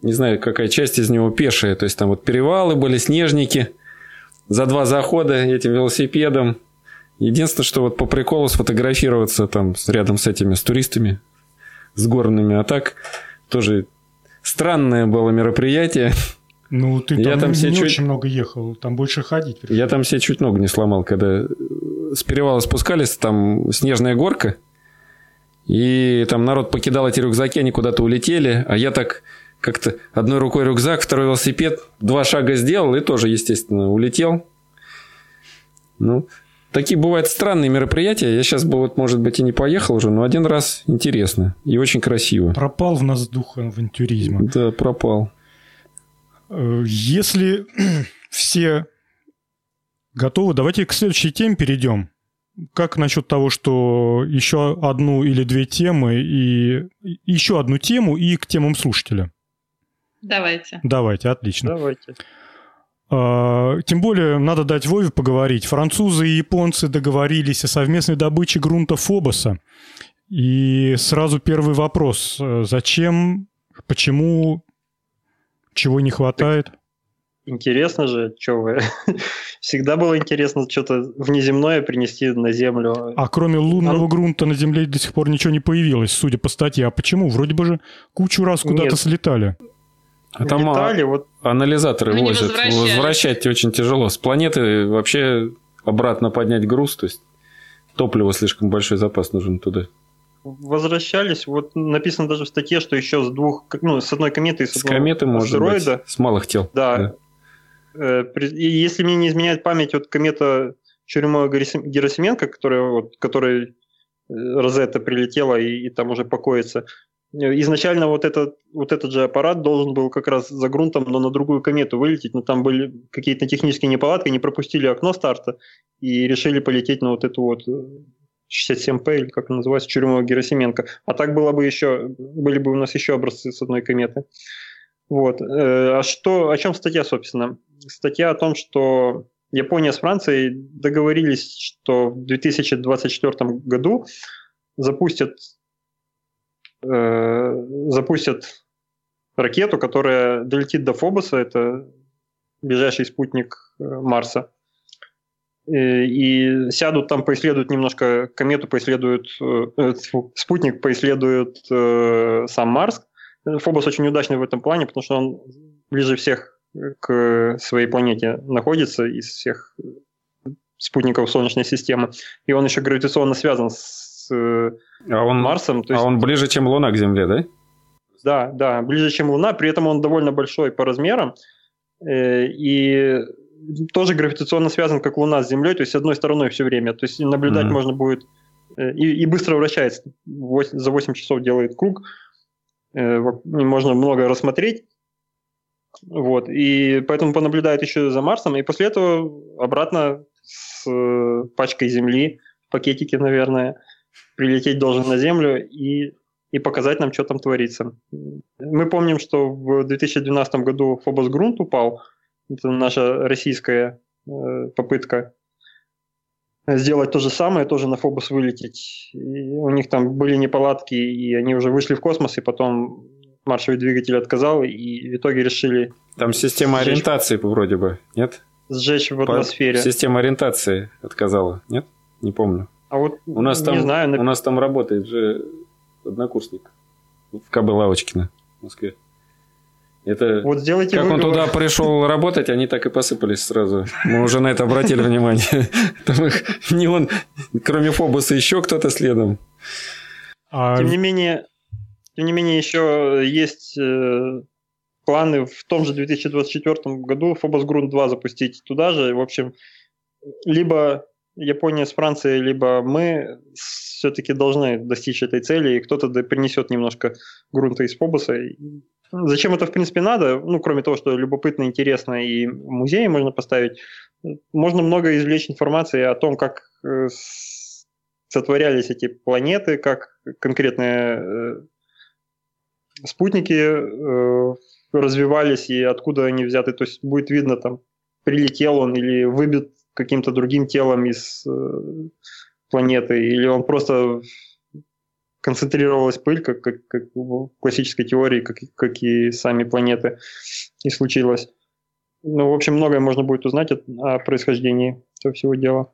не знаю, какая часть из него пешая. То есть, там вот перевалы были, снежники. За два захода этим велосипедом. Единственное, что вот по приколу сфотографироваться там рядом с этими, с туристами, с горными, а так тоже странное было мероприятие. Ну, ты я там, не чуть... очень много ехал, там больше ходить. Я там себе чуть ногу не сломал, когда с перевала спускались, там снежная горка, и там народ покидал эти рюкзаки, они куда-то улетели, а я так как-то одной рукой рюкзак, второй велосипед, два шага сделал и тоже, естественно, улетел. Ну, Такие бывают странные мероприятия. Я сейчас бы, вот, может быть, и не поехал уже, но один раз интересно и очень красиво. Пропал в нас дух авантюризма. Да, пропал. Э, если все готовы, давайте к следующей теме перейдем. Как насчет того, что еще одну или две темы и еще одну тему и к темам слушателя? Давайте. Давайте, отлично. Давайте. А, тем более, надо дать Вове поговорить. Французы и японцы договорились о совместной добыче грунта Фобоса. И сразу первый вопрос. Зачем, почему, чего не хватает? Интересно же, что вы. Всегда было интересно что-то внеземное принести на Землю. А кроме лунного а... грунта на Земле до сих пор ничего не появилось, судя по статье. А почему? Вроде бы же кучу раз куда-то слетали. А там Летали, вот... анализаторы Они возят. Возвращать очень тяжело. С планеты вообще обратно поднять груз, то есть топливо слишком большой запас нужен туда. Возвращались, вот написано даже в статье, что еще с двух, ну, с одной кометы и с, с одного кометы, астероида. Быть, с малых тел. Да. да. Э, и если мне не изменяет память, вот комета Чурюмова-Герасименко, которая, вот, которая э, Розетта прилетела и, и там уже покоится, Изначально вот этот, вот этот же аппарат должен был как раз за грунтом, но на другую комету вылететь, но там были какие-то технические неполадки, не пропустили окно старта и решили полететь на вот эту вот 67П, или как она называется, Чурюмова Герасименко. А так было бы еще, были бы у нас еще образцы с одной кометы. Вот. Э, а что, о чем статья, собственно? Статья о том, что Япония с Францией договорились, что в 2024 году запустят Э, запустят ракету, которая долетит до Фобоса, это ближайший спутник э, Марса, и, и сядут там, поисследуют немножко комету, поисследуют э, спутник, поисследуют э, сам Марс. Фобос очень удачный в этом плане, потому что он ближе всех к своей планете находится из всех спутников Солнечной системы, и он еще гравитационно связан с с э, а он, Марсом. То есть... А он ближе, чем Луна к Земле, да? Да, да, ближе, чем Луна, при этом он довольно большой по размерам. Э, и тоже гравитационно связан, как Луна с Землей, то есть с одной стороной все время. То есть наблюдать mm-hmm. можно будет э, и, и быстро вращается. 8, за 8 часов делает круг. Можно много рассмотреть. Вот. И поэтому понаблюдает еще за Марсом. И после этого обратно с пачкой Земли, пакетики, наверное, прилететь должен на Землю и, и показать нам, что там творится. Мы помним, что в 2012 году Фобос Грунт упал – это наша российская э, попытка сделать то же самое, тоже на Фобос вылететь. И у них там были неполадки, и они уже вышли в космос, и потом маршевый двигатель отказал, и в итоге решили... Там система сжечь... ориентации вроде бы, нет? Сжечь в атмосфере. По... Система ориентации отказала, нет? Не помню. А вот у нас там, знаю, у нас там работает же однокурсник в КБ Лавочкина в Москве. Это вот сделайте как выговор. он туда пришел работать, они так и посыпались сразу. Мы уже на это обратили внимание. Там их не он, кроме Фобуса, еще кто-то следом. А... Тем не менее, тем не менее, еще есть э, планы в том же 2024 году Фобос Грунт 2 запустить туда же. В общем, либо Япония с Францией, либо мы все-таки должны достичь этой цели, и кто-то принесет немножко грунта из Фобоса Зачем это, в принципе, надо? Ну, кроме того, что любопытно, интересно и в музее можно поставить, можно много извлечь информации о том, как э, сотворялись эти планеты, как конкретные э, спутники э, развивались и откуда они взяты. То есть будет видно, там, прилетел он или выбит каким-то другим телом из планеты, или он просто концентрировалась пыль, как, как, как в классической теории, как, как и сами планеты, и случилось. Ну, в общем, многое можно будет узнать о происхождении этого всего дела.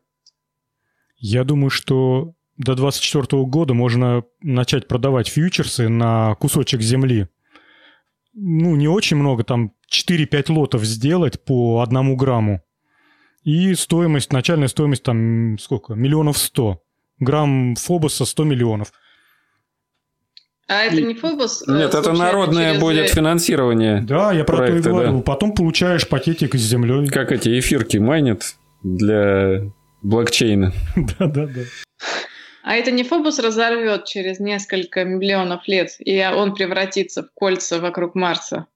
Я думаю, что до 2024 года можно начать продавать фьючерсы на кусочек земли. Ну, не очень много, там 4-5 лотов сделать по одному грамму. И стоимость, начальная стоимость там сколько? Миллионов сто. Грамм Фобоса 100 миллионов – а это не Фобос? Э, Нет, это народное через... будет финансирование. Да, я про проекта, то и говорю. Да. Потом получаешь пакетик с землей. Как эти эфирки майнят для блокчейна. Да, да, да. А это не Фобус разорвет через несколько миллионов лет, и он превратится в кольца вокруг Марса?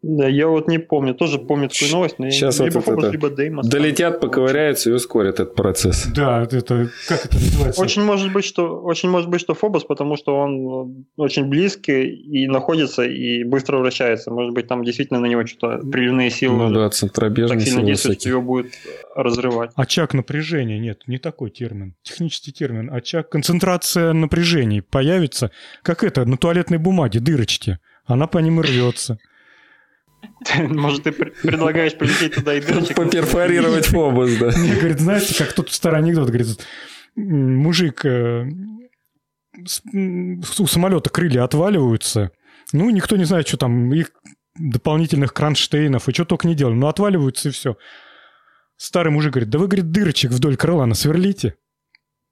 Да, я вот не помню, тоже помню такую новость, но Сейчас я либо вот Фобос, это, либо Деймос. Долетят, поковыряются и ускорят этот процесс. Да, это как это называется? Очень может быть, что очень может быть, что Фобос, потому что он очень близкий и находится и быстро вращается. Может быть, там действительно на него что-то приливные силы. Ну да, центробежные так сильно действуют, что его будет разрывать. Очаг напряжения, нет, не такой термин. Технический термин. Очаг, концентрация напряжений появится, как это, на туалетной бумаге, дырочки. Она по ним и рвется. Может, ты предлагаешь полететь туда и дырочек? Поперфорировать фобос, да. Мне говорит, знаете, как тут старый анекдот, говорит, мужик, э, у самолета крылья отваливаются, ну, никто не знает, что там, их дополнительных кронштейнов и что только не делали, но отваливаются и все. Старый мужик говорит, да вы, говорит, дырочек вдоль крыла насверлите.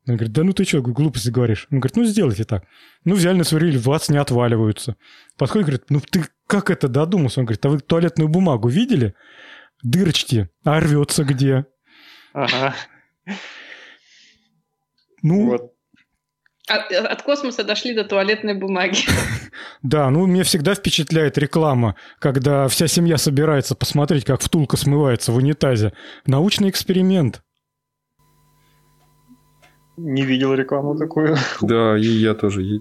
Он говорит, да ну ты что, глупости говоришь? Он говорит, ну сделайте так. Ну взяли, насверлили, вас не отваливаются. Подходит, говорит, ну ты как это додумался? Он говорит, а вы туалетную бумагу видели? Дырочки, а рвется где? Ага. Ну, вот. От, от космоса дошли до туалетной бумаги. Да, ну меня всегда впечатляет реклама, когда вся семья собирается посмотреть, как втулка смывается в унитазе. Научный эксперимент. Не видел рекламу такую. Да, и я тоже.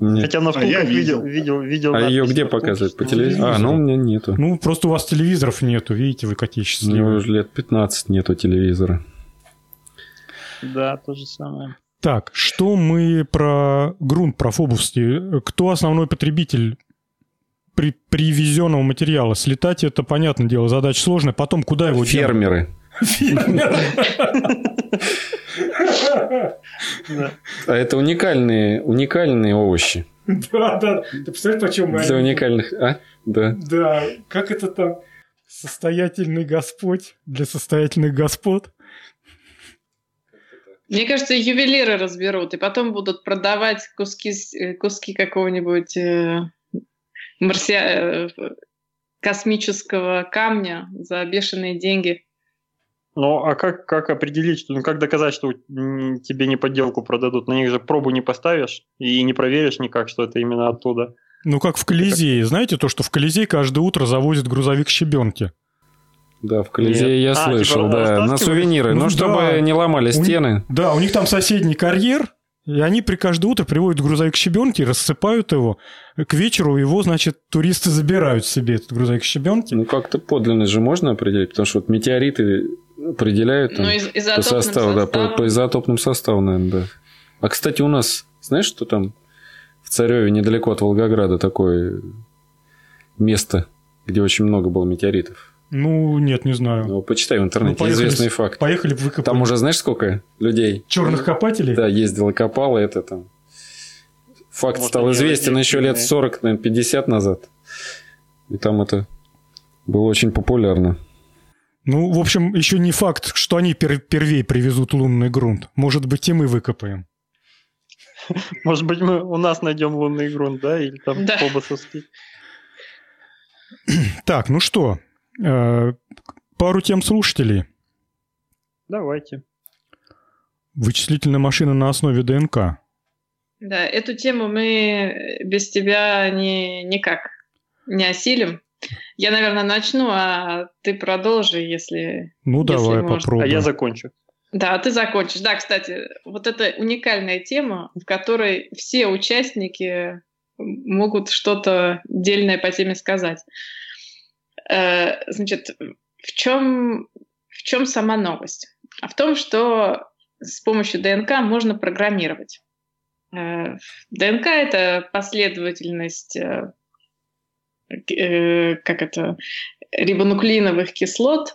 Нет. Хотя на втулках а видел, видел, видел. А ее где показывают? По телевизору? А, ну у меня нету. Ну, просто у вас телевизоров нету, видите, вы как У него уже лет 15 нету телевизора. Да, то же самое. Так, что мы про грунт, про фобусти? Кто основной потребитель при привезенного материала? Слетать это, понятное дело, задача сложная. Потом куда его Фермеры. Фермеры. А это уникальные, уникальные овощи. Да, да. Ты представляешь, почему мы... Для уникальных, а? Да. Да. Как это там? Состоятельный Господь для состоятельных господ? Мне кажется, ювелиры разберут, и потом будут продавать куски, э, куски какого-нибудь э, марсия... Э, космического камня за бешеные деньги. Ну, а как, как определить, что, ну, как доказать, что тебе не подделку продадут? На них же пробу не поставишь и не проверишь никак, что это именно оттуда. Ну, как в Колизее. Знаете то, что в Колизей каждое утро завозят грузовик щебенки? Да, в Колизее Нет. я а, слышал, типа, да, на сувениры, ну, ну чтобы да. не ломали стены. У, да, у них там соседний карьер, и они при каждое утро приводят грузовик щебенки, рассыпают его. К вечеру его, значит, туристы забирают себе этот грузовик щебенки. Ну, как-то подлинность же можно определить, потому что вот метеориты определяют там, ну, из- по составу, да, по, по изотопным составам, наверное, да. А, кстати, у нас, знаешь, что там в Цареве, недалеко от Волгограда, такое место, где очень много было метеоритов? Ну, нет, не знаю. Ну, почитай в интернете, ну, поехали, известный факт. Поехали выкопать. Там уже знаешь сколько людей? Черных копателей? Да, ездил и копал, и это там... Факт Может, стал известен еще лет 40, наверное, 50 назад. И там это было очень популярно. Ну, в общем, еще не факт, что они пер первей привезут лунный грунт. Может быть, и мы выкопаем. Может быть, мы у нас найдем лунный грунт, да? Или там да. Побасовский. Так, ну что, Э, пару тем слушателей. Давайте. Вычислительная машина на основе ДНК. Да, эту тему мы без тебя не, никак не осилим. Я, наверное, начну, а ты продолжи, если. Ну, если давай можно. попробуем. А я закончу. Да, ты закончишь. Да, кстати, вот это уникальная тема, в которой все участники могут что-то дельное по теме сказать. Э, значит, в чем, в чем сама новость? А в том, что с помощью ДНК можно программировать. Э, ДНК — это последовательность э, как это, рибонуклеиновых кислот,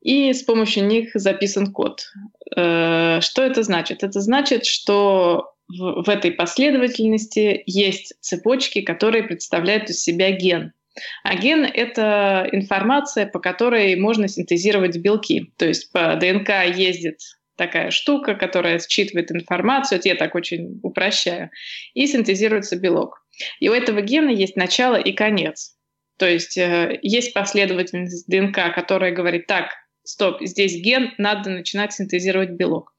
и с помощью них записан код. Что это значит? Это значит, что в, в этой последовательности есть цепочки, которые представляют из себя ген. А ген — это информация, по которой можно синтезировать белки. То есть по ДНК ездит такая штука, которая считывает информацию, это я так очень упрощаю, и синтезируется белок. И у этого гена есть начало и конец. То есть э, есть последовательность ДНК, которая говорит, так, стоп, здесь ген, надо начинать синтезировать белок.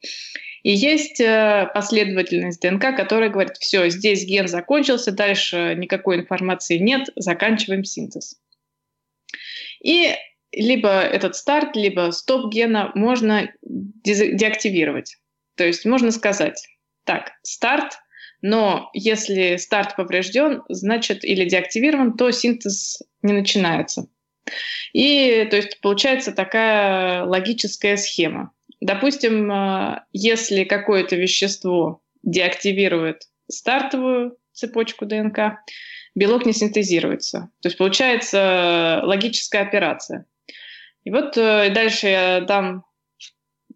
И есть э, последовательность ДНК, которая говорит, все, здесь ген закончился, дальше никакой информации нет, заканчиваем синтез. И либо этот старт, либо стоп гена можно деактивировать. То есть можно сказать, так, старт, но если старт поврежден, значит, или деактивирован, то синтез не начинается. И то есть получается такая логическая схема. Допустим, э, если какое-то вещество деактивирует стартовую цепочку ДНК, белок не синтезируется. То есть получается логическая операция. И вот э, дальше я дам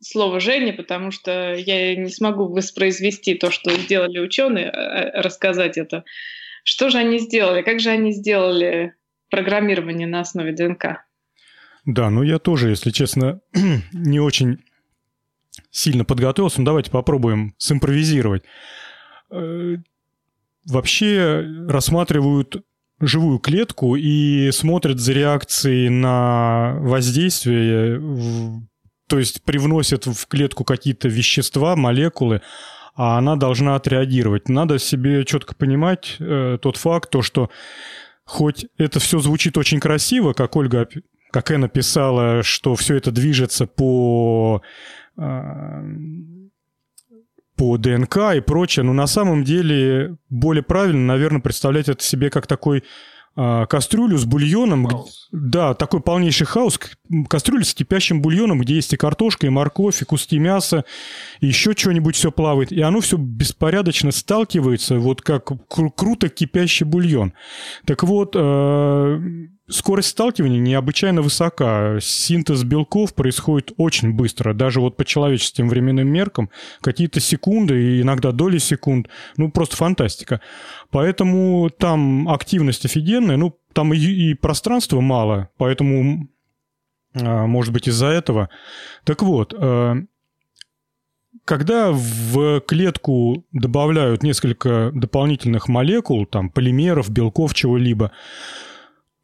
слово Жене, потому что я не смогу воспроизвести то, что сделали ученые, э, рассказать это. Что же они сделали? Как же они сделали программирование на основе ДНК? Да, ну я тоже, если честно, не очень сильно подготовился, но давайте попробуем симпровизировать. Э, вообще рассматривают живую клетку и смотрят за реакцией на воздействие, то есть привносят в клетку какие-то вещества, молекулы, а она должна отреагировать. Надо себе четко понимать э, тот факт, то, что хоть это все звучит очень красиво, как Ольга, как Эна писала, что все это движется по по ДНК и прочее, но на самом деле более правильно, наверное, представлять это себе как такой кастрюлю с бульоном. Хаос. Да, такой полнейший хаос. Кастрюля с кипящим бульоном, где есть и картошка, и морковь, и куски мяса, и еще что-нибудь все плавает. И оно все беспорядочно сталкивается, вот как кру- круто кипящий бульон. Так вот, э- скорость сталкивания необычайно высока. Синтез белков происходит очень быстро. Даже вот по человеческим временным меркам какие-то секунды и иногда доли секунд. Ну, просто фантастика. Поэтому там активность офигенная. Ну, там и, и пространства мало, поэтому, а, может быть, из-за этого. Так вот, э, когда в клетку добавляют несколько дополнительных молекул, там, полимеров, белков, чего-либо,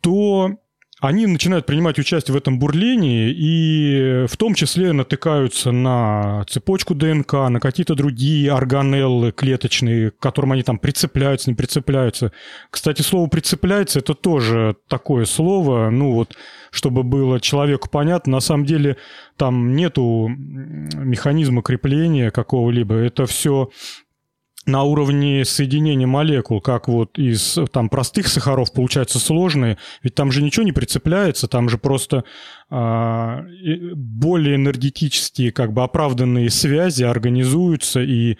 то они начинают принимать участие в этом бурлении и в том числе натыкаются на цепочку ДНК, на какие-то другие органеллы клеточные, к которым они там прицепляются, не прицепляются. Кстати, слово «прицепляется» — это тоже такое слово, ну вот, чтобы было человеку понятно, на самом деле там нету механизма крепления какого-либо, это все на уровне соединения молекул, как вот из там простых сахаров получаются сложные, ведь там же ничего не прицепляется, там же просто а, более энергетические, как бы оправданные связи организуются и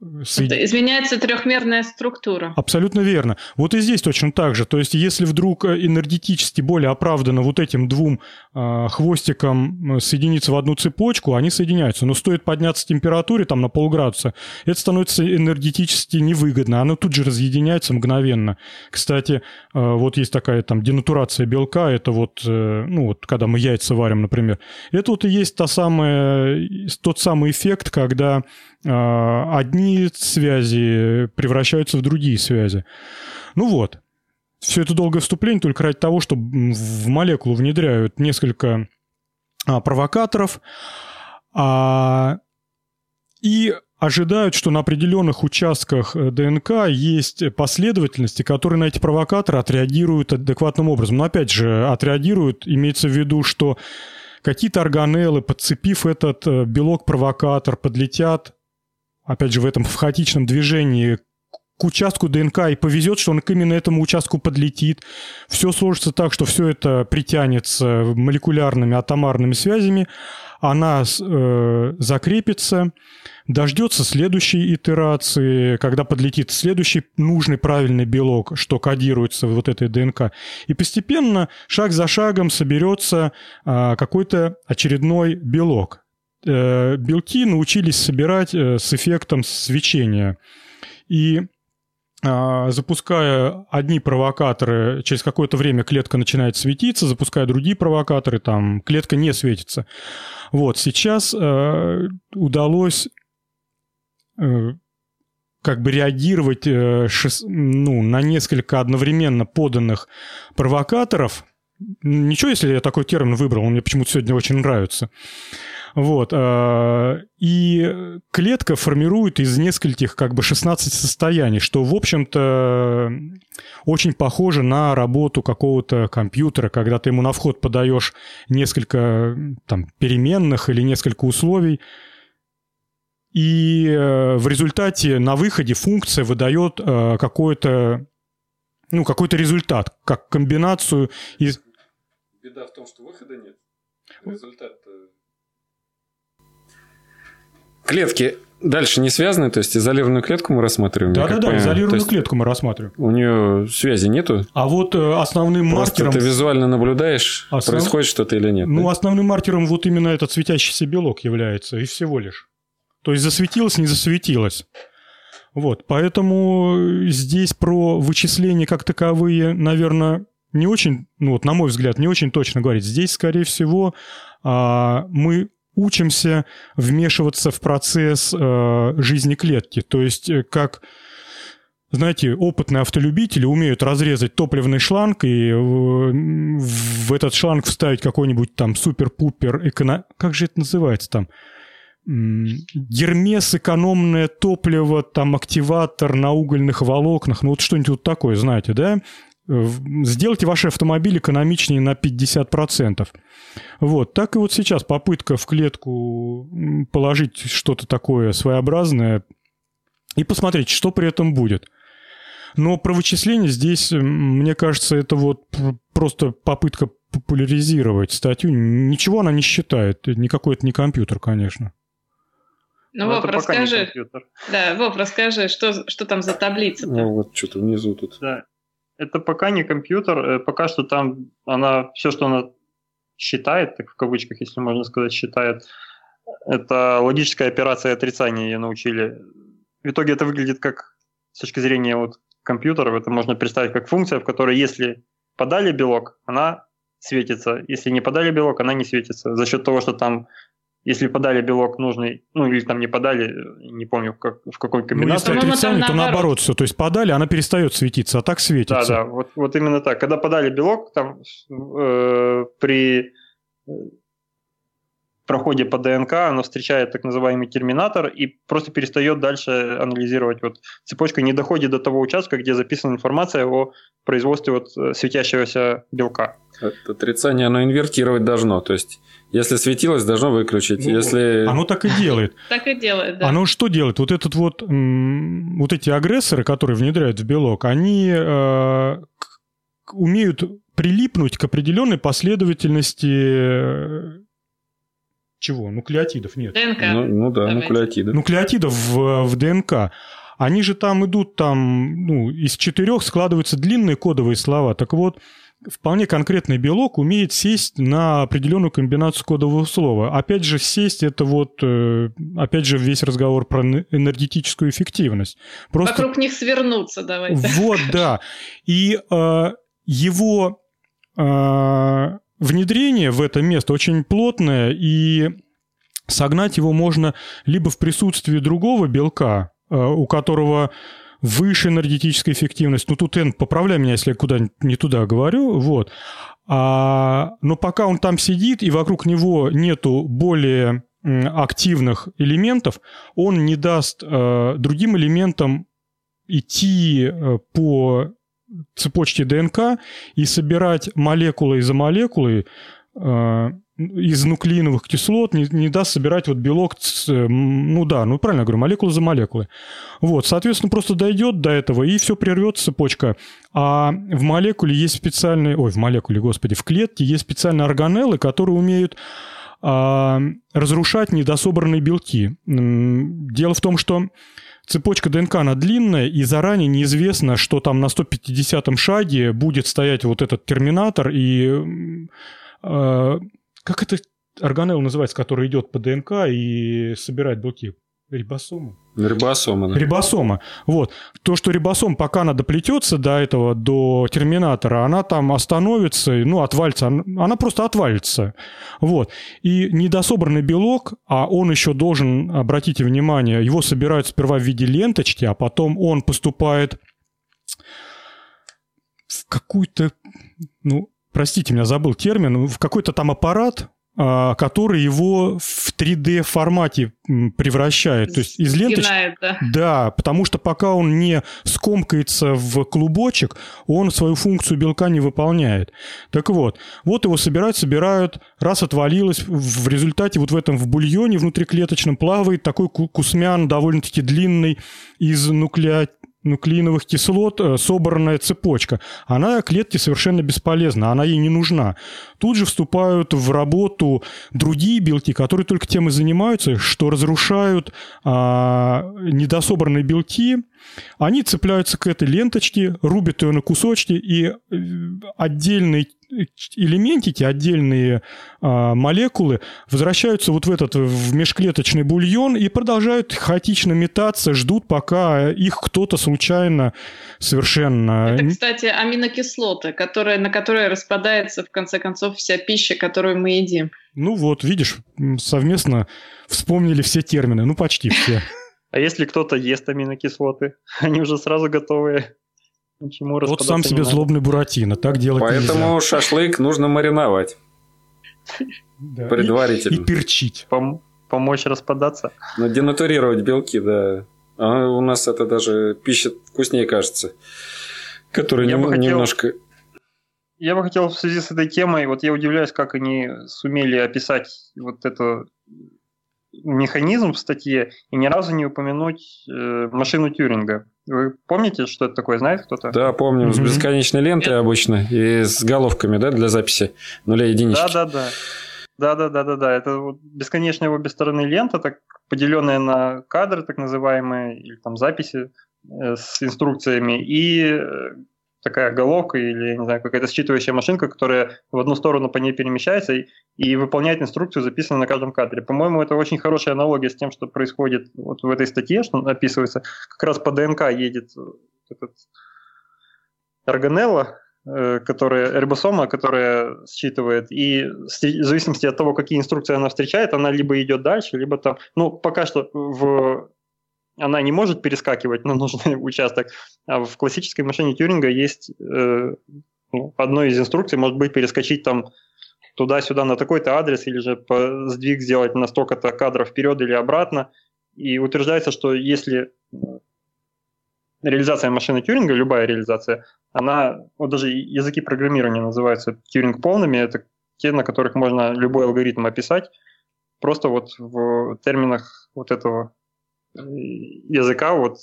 это изменяется трехмерная структура. Абсолютно верно. Вот и здесь точно так же. То есть, если вдруг э, энергетически более оправдано вот этим двум э, хвостикам э, соединиться в одну цепочку, они соединяются. Но стоит подняться температуре там на полградуса, это становится энергетически невыгодно. Оно тут же разъединяется мгновенно. Кстати, э, вот есть такая там денатурация белка, это вот, э, ну вот, когда мы яйца варим, например. Это вот и есть та самая, тот самый эффект, когда а, одни связи превращаются в другие связи. Ну вот. Все это долгое вступление только ради того, что в молекулу внедряют несколько а, провокаторов а, и ожидают, что на определенных участках э, ДНК есть последовательности, которые на эти провокаторы отреагируют адекватным образом. Но опять же, отреагируют, имеется в виду, что какие-то органеллы, подцепив этот э, белок-провокатор, подлетят опять же, в этом в хаотичном движении к участку ДНК и повезет, что он к именно этому участку подлетит. Все сложится так, что все это притянется молекулярными атомарными связями, она э, закрепится, дождется следующей итерации, когда подлетит следующий нужный правильный белок, что кодируется в вот этой ДНК. И постепенно, шаг за шагом, соберется э, какой-то очередной белок. Э, белки научились собирать э, с эффектом свечения. И а, запуская одни провокаторы, через какое-то время клетка начинает светиться, запуская другие провокаторы, там клетка не светится. Вот, сейчас э, удалось как бы реагировать ну, на несколько одновременно поданных провокаторов. Ничего, если я такой термин выбрал, он мне почему-то сегодня очень нравится. Вот. Э, и клетка формирует из нескольких, как бы, 16 состояний, что, в общем-то, очень похоже на работу какого-то компьютера, когда ты ему на вход подаешь несколько там, переменных или несколько условий, и э, в результате на выходе функция выдает э, какой-то ну, какой-то результат, как комбинацию из... Беда в том, что выхода нет. Результат Клетки дальше не связаны, то есть изолированную клетку мы рассматриваем. Да-да-да, изолированную клетку мы рассматриваем. У нее связи нету? А вот э, основным Просто маркером... ты визуально наблюдаешь, Основ... происходит что-то или нет? Ну, да? основным маркером вот именно этот светящийся белок является, и всего лишь. То есть засветилось, не засветилось. Вот, поэтому здесь про вычисления как таковые, наверное, не очень, ну вот на мой взгляд, не очень точно говорить. Здесь, скорее всего, а, мы учимся вмешиваться в процесс э, жизни клетки. То есть э, как знаете, опытные автолюбители умеют разрезать топливный шланг и в этот шланг вставить какой-нибудь там супер-пупер эко... Как же это называется там? Гермес, экономное топливо, там активатор на угольных волокнах, ну вот что-нибудь вот такое, знаете, да? Сделайте ваши автомобили экономичнее на 50%. Вот. Так и вот сейчас попытка в клетку положить что-то такое своеобразное и посмотреть, что при этом будет. Но про вычисление здесь, мне кажется, это вот просто попытка популяризировать статью. Ничего она не считает. Никакой это не компьютер, конечно. Ну, Но Вов, расскажи. Да, Вов, расскажи, что, что там за таблица? -то? Ну, вот что-то внизу тут. Да. Это пока не компьютер, э, пока что там она, все, что она считает, так в кавычках, если можно сказать, считает, это логическая операция отрицания ее научили. В итоге это выглядит как, с точки зрения вот компьютеров, это можно представить как функция, в которой если подали белок, она светится. Если не подали белок, она не светится. За счет того, что там если подали белок нужный, ну или там не подали, не помню как, в какой комбинации. Ну, если отрицание, то наоборот все. То есть подали, она перестает светиться, а так светится. Да, да, вот, вот именно так. Когда подали белок, там э, при проходе по ДНК оно встречает так называемый терминатор и просто перестает дальше анализировать. Вот цепочка не доходит до того участка, где записана информация о производстве вот э, светящегося белка. Это отрицание оно инвертировать должно. То есть, если светилось, должно выключить. Ну, если... Оно так и делает. Так и делает, да. Оно что делает? Вот этот вот, вот эти агрессоры, которые внедряют в белок, они э, умеют прилипнуть к определенной последовательности э, чего? Нуклеотидов нет. ДНК. Ну, ну да, Давайте. нуклеотидов. Нуклеотидов в, в ДНК. Они же там идут, там, ну, из четырех складываются длинные кодовые слова. Так вот, вполне конкретный белок умеет сесть на определенную комбинацию кодового слова. Опять же, сесть это вот, э, опять же, весь разговор про энергетическую эффективность. Просто... Вокруг них свернуться давайте. Вот, да. И э, его э, внедрение в это место очень плотное, и согнать его можно либо в присутствии другого белка, э, у которого выше энергетическая эффективность. Ну, тут, Эн, поправляй меня, если я куда не туда говорю. Вот. А, но пока он там сидит, и вокруг него нету более активных элементов, он не даст э, другим элементам идти э, по цепочке ДНК и собирать молекулы за молекулой э, из нуклеиновых кислот не, не даст собирать вот белок, ну да, ну правильно говорю, молекулы за молекулы. Вот, соответственно, просто дойдет до этого, и все прервется цепочка. А в молекуле есть специальные, ой, в молекуле, господи, в клетке есть специальные органеллы, которые умеют а, разрушать недособранные белки. Дело в том, что цепочка ДНК, она длинная, и заранее неизвестно, что там на 150-м шаге будет стоять вот этот терминатор, и... Как это органелла называется, который идет по ДНК и собирает белки? Рибосома? Рибосома, да. Рибосома. Вот. То, что рибосом, пока она доплетется до этого, до терминатора, она там остановится, ну, отвалится, она просто отвалится. Вот. И недособранный белок, а он еще должен, обратите внимание, его собирают сперва в виде ленточки, а потом он поступает в какую-то, ну, простите меня, забыл термин, в какой-то там аппарат, а, который его в 3D формате превращает. То есть из ленточки... да. да, потому что пока он не скомкается в клубочек, он свою функцию белка не выполняет. Так вот, вот его собирают, собирают, раз отвалилось, в результате вот в этом в бульоне внутриклеточном плавает такой кусмян довольно-таки длинный из нуклеотидов нуклеиновых кислот э, собранная цепочка. Она клетке совершенно бесполезна, она ей не нужна. Тут же вступают в работу другие белки, которые только тем и занимаются, что разрушают а, недособранные белки, они цепляются к этой ленточке, рубят ее на кусочки, и э, отдельные элементики, отдельные а, молекулы возвращаются вот в этот в межклеточный бульон и продолжают хаотично метаться, ждут, пока их кто-то случайно совершенно... Это, кстати, аминокислоты, которые, на которые распадается, в конце концов, вся пища, которую мы едим. Ну вот, видишь, совместно вспомнили все термины, ну почти все. А если кто-то ест аминокислоты, они уже сразу готовы Ничему вот сам себе надо. злобный Буратино, так делать Поэтому нельзя. шашлык нужно мариновать. Да. Предварительно. И, и перчить. Пом- помочь распадаться. Но денатурировать белки, да. А у нас это даже пища вкуснее кажется. Которая я не, бы хотел, немножко... Я бы хотел в связи с этой темой, вот я удивляюсь, как они сумели описать вот это механизм в статье и ни разу не упомянуть э, машину Тюринга. Вы помните, что это такое, знает кто-то? Да, помним, mm-hmm. с бесконечной лентой это... обычно и с головками, да, для записи нуля единички. Да, да, да. Да, да, да, да, да. Это вот бесконечная в обе стороны лента, так поделенная на кадры, так называемые, или там записи э, с инструкциями, и э, такая головка или, не знаю, какая-то считывающая машинка, которая в одну сторону по ней перемещается и, и выполняет инструкцию, записанную на каждом кадре. По-моему, это очень хорошая аналогия с тем, что происходит вот в этой статье, что описывается. Как раз по ДНК едет этот органелла, э, которая рибосома, которая считывает, и в зависимости от того, какие инструкции она встречает, она либо идет дальше, либо там, ну, пока что в она не может перескакивать на нужный участок, а в классической машине Тюринга есть э, ну, одной из инструкций может быть перескочить там туда-сюда на такой-то адрес или же сдвиг сделать на столько-то кадров вперед или обратно. И утверждается, что если э, реализация машины Тюринга, любая реализация, она, вот даже языки программирования называются Тюринг полными, это те, на которых можно любой алгоритм описать, просто вот в терминах вот этого языка, вот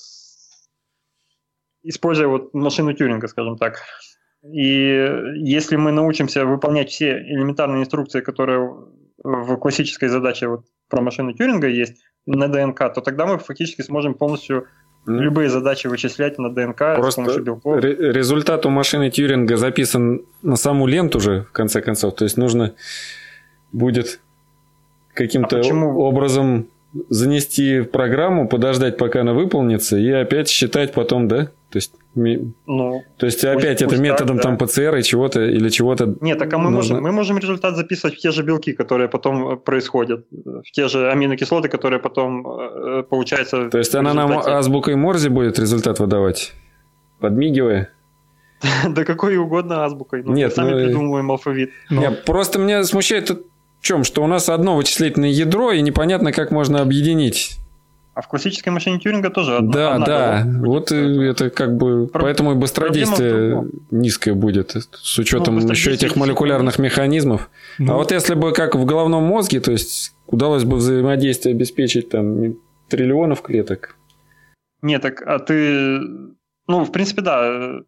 используя вот машину Тюринга, скажем так. И если мы научимся выполнять все элементарные инструкции, которые в классической задаче вот про машину Тюринга есть на ДНК, то тогда мы фактически сможем полностью любые задачи вычислять на ДНК Просто с помощью белков. результат у машины Тюринга записан на саму ленту же, в конце концов. То есть нужно будет каким-то а образом занести в программу, подождать, пока она выполнится, и опять считать потом, да? То есть, ну, то есть опять пусть, это методом так, там да. ПЦР и чего-то или чего-то. Нет, так а мы нужно... можем, мы можем результат записывать в те же белки, которые потом э, происходят, в те же аминокислоты, которые потом э, получается. То есть она нам азбукой Морзе будет результат выдавать, подмигивая. Да какой угодно азбукой. Ну, Нет, сами ну, придумываем алфавит. Нет, просто меня смущает в чем, что у нас одно вычислительное ядро и непонятно, как можно объединить а в классической машине Тюринга тоже одна. Да, одна да. Вот это как бы... Про... Поэтому и быстродействие низкое будет, с учетом ну, еще этих молекулярных механизмов. А ну. А вот если бы как в головном мозге, то есть удалось бы взаимодействие обеспечить там триллионов клеток. Нет, так а ты... Ну, в принципе, да,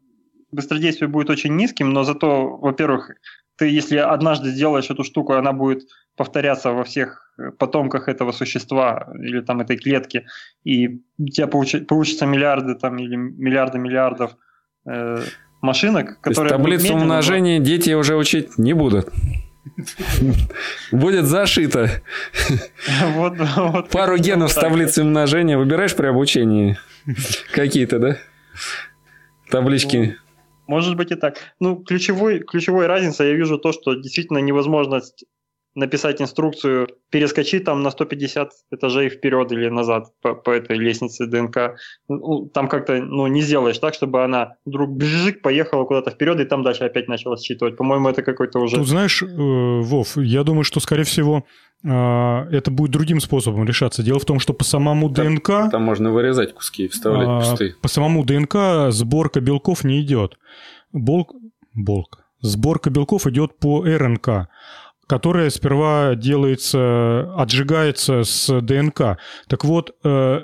быстродействие будет очень низким, но зато, во-первых, ты, если однажды сделаешь эту штуку, она будет повторяться во всех потомках этого существа или там этой клетки, и у тебя получ, получится миллиарды там или миллиарды миллиардов э, машинок, которые... таблицу умножения дети уже учить не будут. Будет зашито. Пару генов с таблицы умножения выбираешь при обучении. Какие-то, да? Таблички. Может быть и так. Ну, ключевой, ключевой разница я вижу то, что действительно невозможность написать инструкцию, перескочить там на 150 этажей вперед или назад по, по этой лестнице ДНК. Ну, там как-то ну, не сделаешь так, чтобы она вдруг бжик, поехала куда-то вперед и там дальше опять начала считывать. По-моему, это какой-то уже... Ну, знаешь, э, Вов, я думаю, что, скорее всего, э, это будет другим способом решаться. Дело в том, что по самому там, ДНК... Там можно вырезать куски и вставлять а, пустые. По самому ДНК сборка белков не идет. Болк... Болк. Сборка белков идет по РНК которая сперва делается, отжигается с ДНК. Так вот, э,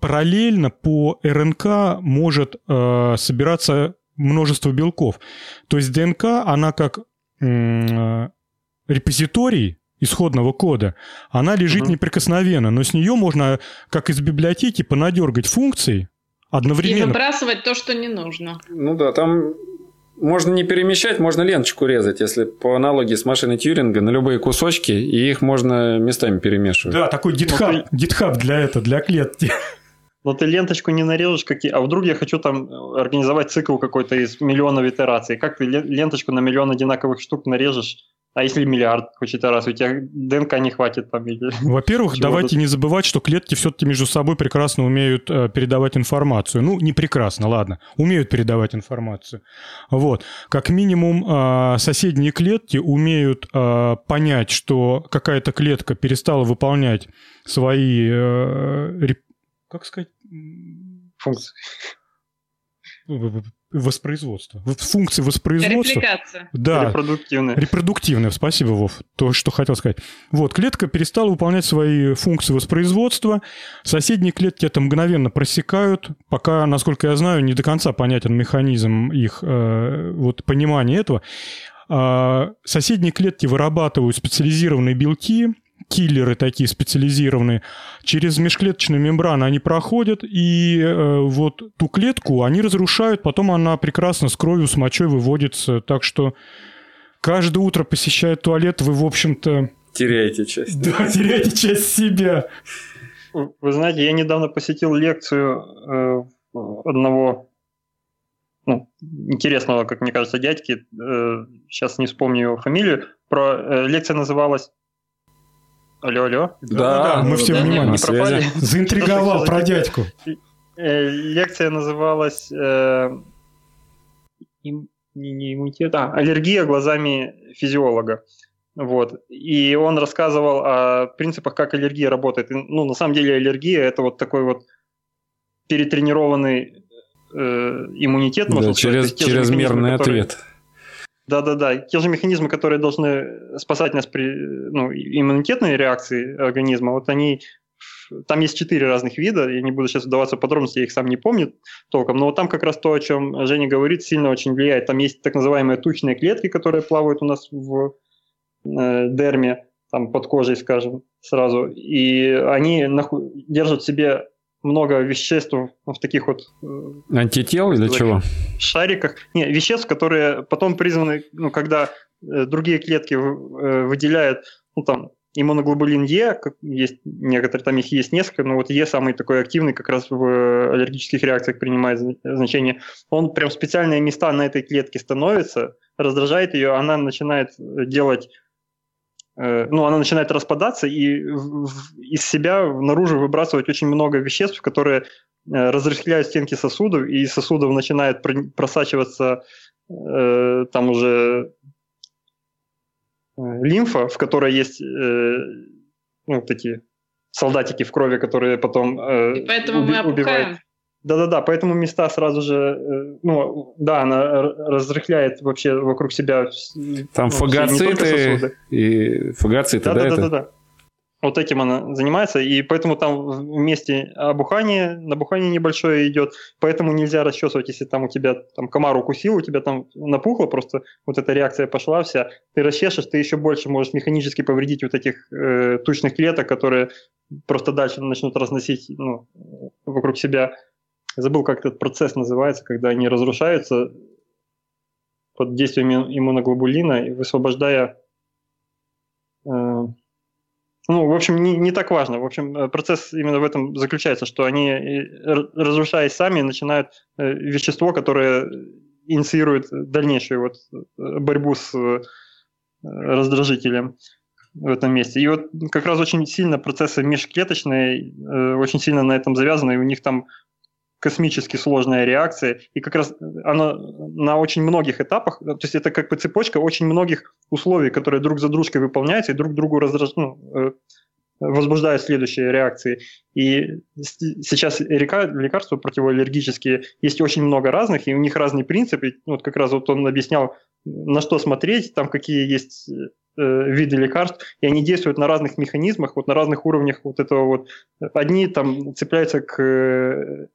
параллельно по РНК может э, собираться множество белков. То есть ДНК, она как э, репозиторий исходного кода, она лежит угу. неприкосновенно, но с нее можно, как из библиотеки, понадергать функции одновременно. И выбрасывать то, что не нужно. Ну да, там можно не перемещать, можно ленточку резать, если по аналогии с машиной Тьюринга на любые кусочки, и их можно местами перемешивать. Да, такой GitHub, GitHub для этого, для клетки. Но ты ленточку не нарежешь, какие... а вдруг я хочу там организовать цикл какой-то из миллионов итераций. Как ты ленточку на миллион одинаковых штук нарежешь? А если миллиард хочет раз, у тебя ДНК не хватит там? Во-первых, давайте не забывать, что клетки все-таки между собой прекрасно умеют э, передавать информацию. Ну, не прекрасно, ладно. Умеют передавать информацию. Вот. Как минимум, э, соседние клетки умеют э, понять, что какая-то клетка перестала выполнять свои... Э, как сказать? Функции воспроизводство. Функции воспроизводства. Репликация. Да. Репродуктивная. Репродуктивная, спасибо, Вов. То, что хотел сказать. Вот, клетка перестала выполнять свои функции воспроизводства. Соседние клетки это мгновенно просекают. Пока, насколько я знаю, не до конца понятен механизм их э, вот, понимания этого. А, соседние клетки вырабатывают специализированные белки, киллеры такие специализированные, через межклеточную мембрану они проходят, и э, вот ту клетку они разрушают, потом она прекрасно с кровью, с мочой выводится. Так что каждое утро посещая туалет, вы, в общем-то... Теряете часть. Да, теряете часть себя. Вы знаете, я недавно посетил лекцию э, одного ну, интересного, как мне кажется, дядьки, э, сейчас не вспомню его фамилию, про э, лекция называлась Алло, алло. Да, да, мы все да, внимание. Не пропали. Заинтриговал про дядьку. Э, лекция называлась э, им, не, не иммунитет, а аллергия глазами физиолога. Вот. И он рассказывал о принципах, как аллергия работает. И, ну, на самом деле аллергия – это вот такой вот перетренированный э, иммунитет. Да, через, сказать, чрезмерный которые... ответ. Да-да-да, те же механизмы, которые должны спасать нас при ну, иммунитетной реакции организма, вот они там есть четыре разных вида, я не буду сейчас вдаваться в подробности, я их сам не помню толком, но вот там как раз то, о чем Женя говорит, сильно очень влияет. Там есть так называемые тучные клетки, которые плавают у нас в э, дерме, там под кожей, скажем, сразу, и они наху- держат в себе много веществ в таких вот... Э, Антител или чего? Шариках. Не, веществ, которые потом призваны, ну, когда э, другие клетки э, выделяют, ну, там, иммуноглобулин Е, есть некоторые, там их есть несколько, но вот Е самый такой активный как раз в аллергических реакциях принимает значение. Он прям специальные места на этой клетке становится, раздражает ее, она начинает делать ну, она начинает распадаться и из себя наружу выбрасывать очень много веществ, которые э, разрыхляют стенки сосудов, и из сосудов начинает просачиваться э, там уже лимфа, в которой есть ну, такие солдатики в крови, которые потом и поэтому уби- мы убивают. Да-да-да, поэтому места сразу же, э, ну, да, она разрыхляет вообще вокруг себя. Там ну, фагоциты и фагоциты, да, да, да, да, да. Вот этим она занимается, и поэтому там вместе обухание, набухание небольшое идет, поэтому нельзя расчесывать, если там у тебя там комар укусил, у тебя там напухло, просто вот эта реакция пошла вся, ты расчешешь, ты еще больше можешь механически повредить вот этих э, тучных клеток, которые просто дальше начнут разносить ну, вокруг себя забыл, как этот процесс называется, когда они разрушаются под действием иммуноглобулина, высвобождая... Э, ну, в общем, не, не так важно. В общем, э, процесс именно в этом заключается, что они, э, разрушаясь сами, начинают э, вещество, которое инициирует дальнейшую вот борьбу с раздражителем в этом месте. И вот как раз очень сильно процессы межклеточные, очень сильно на этом завязаны, и у них там космически сложная реакция, и как раз она на очень многих этапах, то есть это как бы цепочка очень многих условий, которые друг за дружкой выполняются и друг другу раздраж... ну, э, возбуждают следующие реакции. И сейчас лекарства противоаллергические есть очень много разных, и у них разные принципы. Вот как раз вот он объяснял, на что смотреть, там какие есть э, виды лекарств, и они действуют на разных механизмах, вот на разных уровнях вот этого вот. Одни там цепляются к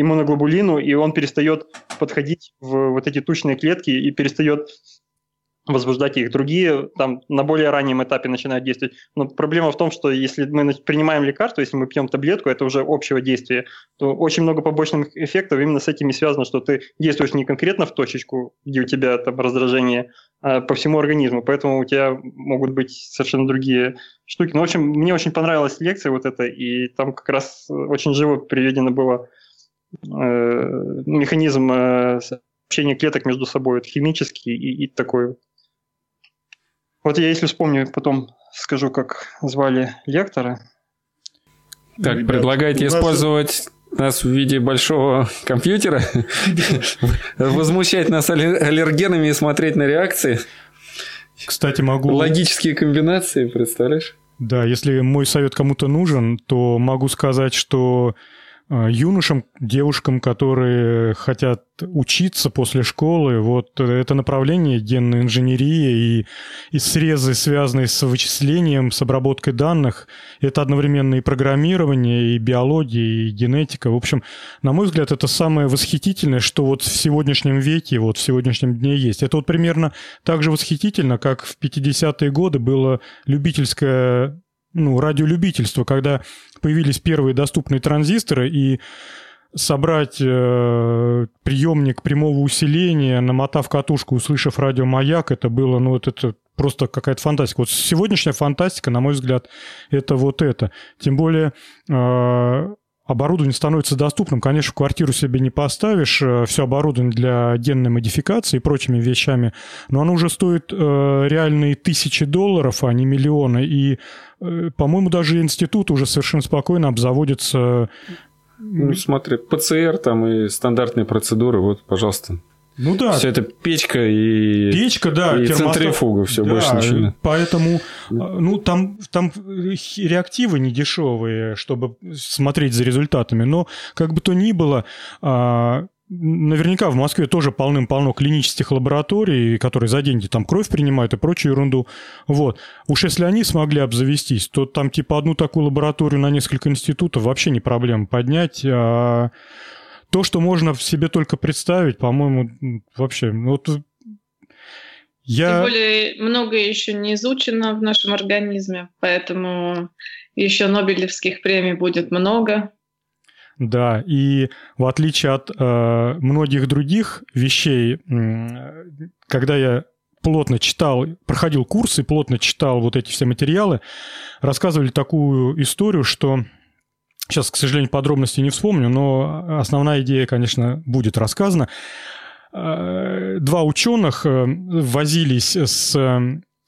иммуноглобулину, и он перестает подходить в вот эти тучные клетки и перестает возбуждать их. Другие там на более раннем этапе начинают действовать. Но проблема в том, что если мы принимаем лекарство, если мы пьем таблетку, это уже общего действия, то очень много побочных эффектов именно с этим и связано, что ты действуешь не конкретно в точечку, где у тебя там раздражение, а по всему организму. Поэтому у тебя могут быть совершенно другие штуки. Ну, в общем, мне очень понравилась лекция вот эта, и там как раз очень живо приведено было механизм э, общения клеток между собой, вот химический и, и такой. Вот я, если вспомню, потом скажу, как звали лектора. Так, Ребят, предлагаете нас... использовать нас в виде большого компьютера, возмущать нас аллергенами и смотреть на реакции. Кстати, могу... Логические комбинации, представляешь? Да, если мой совет кому-то нужен, то могу сказать, что Э, юношам, девушкам, которые хотят учиться после школы, вот это направление генной инженерии и, и срезы, связанные с вычислением, с обработкой данных, это одновременно и программирование, и биология, и генетика. В общем, на мой взгляд, это самое восхитительное, что вот в сегодняшнем веке, вот в сегодняшнем дне есть. Это вот примерно так же восхитительно, как в 50-е годы было любительское ну, радиолюбительство, когда появились первые доступные транзисторы, и собрать э, приемник прямого усиления, намотав катушку, услышав радиомаяк, это было, ну, вот это просто какая-то фантастика. Вот сегодняшняя фантастика, на мой взгляд, это вот это. Тем более э, оборудование становится доступным. Конечно, квартиру себе не поставишь э, все оборудование для генной модификации и прочими вещами, но оно уже стоит э, реальные тысячи долларов, а не миллионы. И, э, по-моему, даже институт уже совершенно спокойно обзаводится... Ну, смотри, ПЦР там и стандартные процедуры, вот, пожалуйста, ну да. Все это печка и, печка, да, и центрифуга, все да, больше ничего. Поэтому, ну, там, там реактивы не дешевые, чтобы смотреть за результатами. Но как бы то ни было, а, наверняка в Москве тоже полным-полно клинических лабораторий, которые за деньги там кровь принимают и прочую ерунду. Вот. Уж если они смогли обзавестись, то там типа одну такую лабораторию на несколько институтов вообще не проблема поднять. А то, что можно в себе только представить, по-моему, вообще, ну, вот я... Тем более многое еще не изучено в нашем организме, поэтому еще Нобелевских премий будет много. Да, и в отличие от э, многих других вещей, э, когда я плотно читал, проходил курсы, плотно читал вот эти все материалы, рассказывали такую историю, что Сейчас, к сожалению, подробности не вспомню, но основная идея, конечно, будет рассказана. Э, два ученых э, возились с